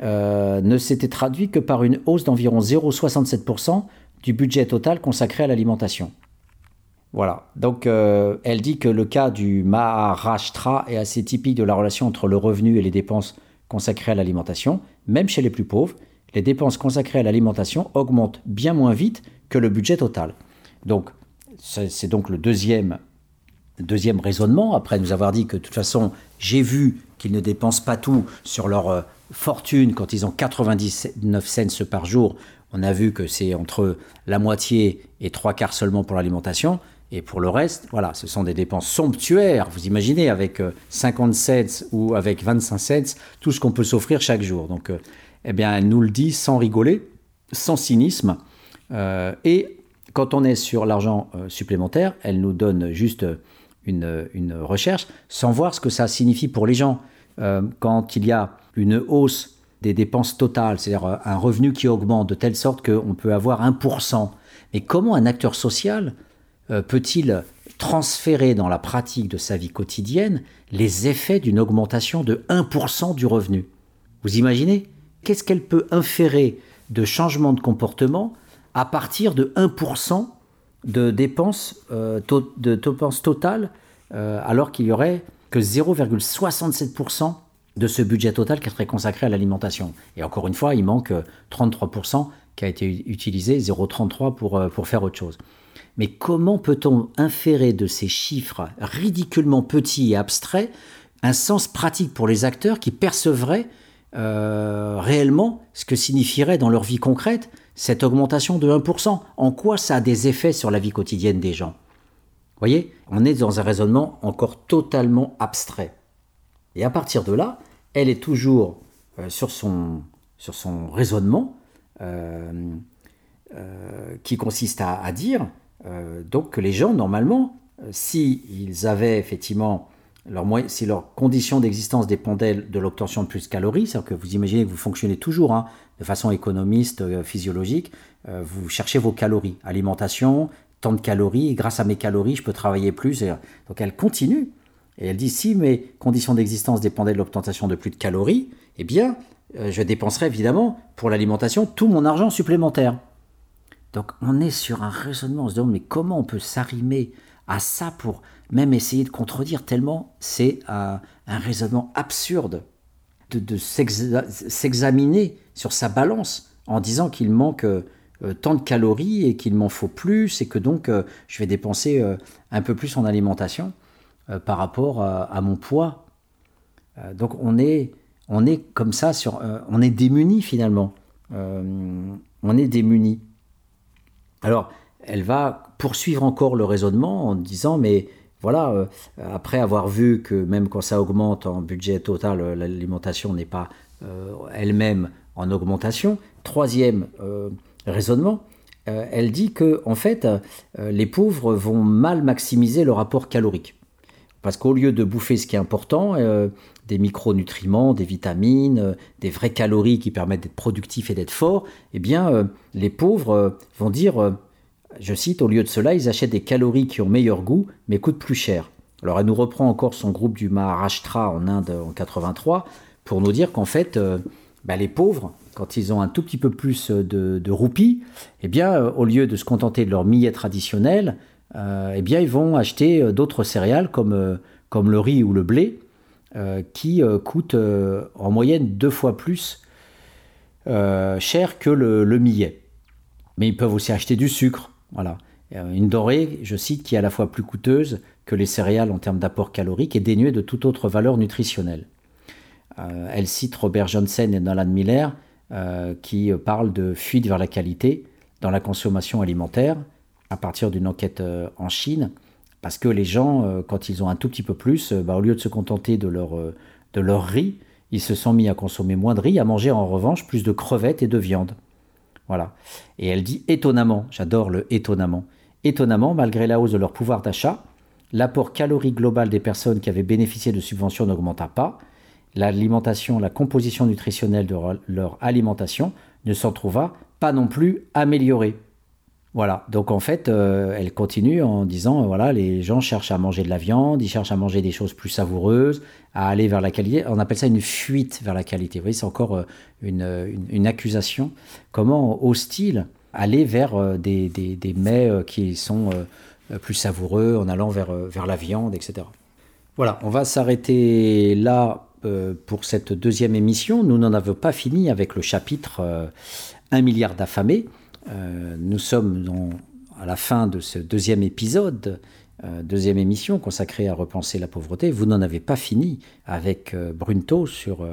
euh, ne s'était traduit que par une hausse d'environ 0,67% du budget total consacré à l'alimentation. Voilà, donc euh, elle dit que le cas du Maharashtra est assez typique de la relation entre le revenu et les dépenses consacrées à l'alimentation. Même chez les plus pauvres, les dépenses consacrées à l'alimentation augmentent bien moins vite que le budget total. Donc, c'est donc le deuxième, deuxième raisonnement, après nous avoir dit que de toute façon, j'ai vu qu'ils ne dépensent pas tout sur leur euh, fortune quand ils ont 99 cents par jour. On a vu que c'est entre la moitié et trois quarts seulement pour l'alimentation. Et pour le reste, voilà, ce sont des dépenses somptuaires. Vous imaginez, avec 50 euh, cents ou avec 25 cents, tout ce qu'on peut s'offrir chaque jour. Donc, euh, eh bien, elle nous le dit sans rigoler, sans cynisme. et quand on est sur l'argent supplémentaire, elle nous donne juste une, recherche sans voir ce que ça signifie pour les gens. Euh, quand il y a une hausse des dépenses totales, c'est-à-dire euh, un revenu qui augmente de telle sorte qu'on peut avoir 1%, mais comment un acteur social euh, peut-il transférer dans la pratique de sa vie quotidienne les effets d'une augmentation de 1% du revenu? Vous imaginez? Qu'est-ce qu'elle peut inférer de changement de comportement à partir de 1% de dépenses, euh, de dépenses totales, euh, alors qu'il y aurait que 0,67% de ce budget total qui serait consacré à l'alimentation. Et encore une fois, il manque 33% qui a été utilisé, 0,33 pour, euh, pour faire autre chose. Mais comment peut-on inférer de ces chiffres ridiculement petits et abstraits un sens pratique pour les acteurs qui percevraient réellement ce que signifierait dans leur vie concrète cette augmentation de 1%, en quoi ça a des effets sur la vie quotidienne des gens? Vous voyez, on est dans un raisonnement encore totalement abstrait. Et à partir de là, elle est toujours euh, sur, son, raisonnement euh, euh, qui consiste à, dire donc que les gens, normalement, s'ils avaient effectivement leur, si leurs conditions d'existence dépendaient de l'obtention de plus de calories, c'est-à-dire que vous imaginez que vous fonctionnez toujours hein, de façon économiste, euh, physiologique, euh, vous cherchez vos calories. Alimentation, tant de calories, grâce à mes calories, je peux travailler plus. donc elle continue. Et elle dit, si mes conditions d'existence dépendaient de l'obtention de plus de calories, eh bien, euh, je dépenserais évidemment pour l'alimentation tout mon argent supplémentaire. Donc on est sur un raisonnement, on se demande, mais comment on peut s'arrimer à ça pour même essayer de contredire, tellement c'est un, raisonnement absurde de, s'examiner sur sa balance en disant qu'il manque euh, tant de calories et qu'il m'en faut plus et que donc euh, je vais dépenser euh, un peu plus en alimentation par rapport à mon poids. donc on est, on est comme ça, sur, on est démuni finalement. on est démuni. Alors, elle va poursuivre encore le raisonnement en disant mais voilà, euh, après avoir vu que même quand ça augmente en budget total, euh, l'alimentation n'est pas euh, elle-même en augmentation. Troisième raisonnement, elle dit que en fait, les pauvres vont mal maximiser le rapport calorique. Parce qu'au lieu de bouffer ce qui est important, des micronutriments, des vitamines, des vraies calories qui permettent d'être productifs et d'être forts, eh bien, les pauvres vont dire, je cite, au lieu de cela, ils achètent des calories qui ont meilleur goût, mais coûtent plus cher. Alors elle nous reprend encore son groupe du Maharashtra en Inde en 83 pour nous dire qu'en fait, bah, les pauvres, quand ils ont un tout petit peu plus de, de roupies, eh bien, euh, au lieu de se contenter de leur millet traditionnel, euh, eh bien, ils vont acheter euh, d'autres céréales comme, le riz ou le blé, qui coûtent en moyenne deux fois plus cher que le, le, millet. Mais ils peuvent aussi acheter du sucre. Voilà. Une dorée, je cite, qui est à la fois plus coûteuse que les céréales en termes d'apport calorique et dénuée de toute autre valeur nutritionnelle. Elle cite Robert Johnson et Nolan Miller euh, qui parle de fuite vers la qualité dans la consommation alimentaire à partir d'une enquête euh, en Chine. Parce que les gens, euh, quand ils ont un tout petit peu plus, bah, au lieu de se contenter de leur, de leur riz, ils se sont mis à consommer moins de riz, à manger en revanche plus de crevettes et de viande. Voilà. Et elle dit étonnamment, j'adore le étonnamment, étonnamment, malgré la hausse de leur pouvoir d'achat, l'apport calorique global des personnes qui avaient bénéficié de subventions n'augmenta pas, l'alimentation, la composition nutritionnelle de leur alimentation ne s'en trouva pas non plus améliorée. Voilà, donc en fait, euh, elle continue en disant, euh, voilà, les gens cherchent à manger de la viande, ils cherchent à manger des choses plus savoureuses, à aller vers la qualité. On appelle ça une fuite vers la qualité. Vous voyez, c'est encore euh, une, accusation. Comment hostile aller vers des, des, mets qui sont plus savoureux en allant vers, vers la viande, etc. Voilà, on va s'arrêter là pour cette deuxième émission. Nous n'en avons pas fini avec le chapitre 1 euh, milliard d'affamés. Euh, nous sommes à la fin de ce deuxième épisode, deuxième émission consacrée à repenser la pauvreté. Vous n'en avez pas fini avec Brunto sur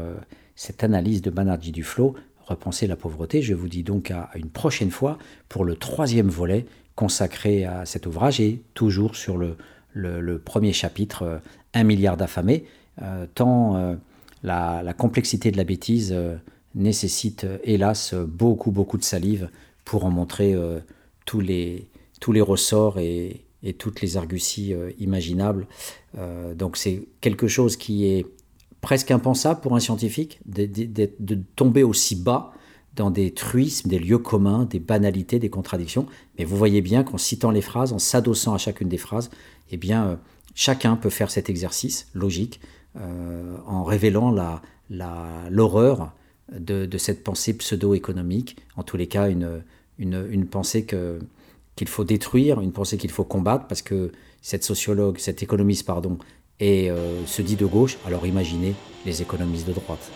cette analyse de Banerjee du flot, repenser la pauvreté. Je vous dis donc à une prochaine fois pour le troisième volet consacré à cet ouvrage et toujours sur le, le premier chapitre, 1 milliard d'affamés. Euh, tant euh, la, complexité de la bêtise euh, nécessite hélas beaucoup beaucoup de salive pour en montrer tous, les, tous les ressorts et, toutes les arguties imaginables. donc c'est quelque chose qui est presque impensable pour un scientifique de, de, tomber aussi bas dans des truismes, des lieux communs, des banalités, des contradictions. Mais vous voyez bien qu'en citant les phrases, en s'adossant à chacune des phrases, eh bien, chacun peut faire cet exercice logique en révélant l'horreur la, de, cette pensée pseudo-économique, en tous les cas une, une, pensée qu'il faut détruire, une pensée qu'il faut combattre, parce que cette sociologue, cet économiste, pardon, et, euh, se dit de gauche, alors imaginez les économistes de droite.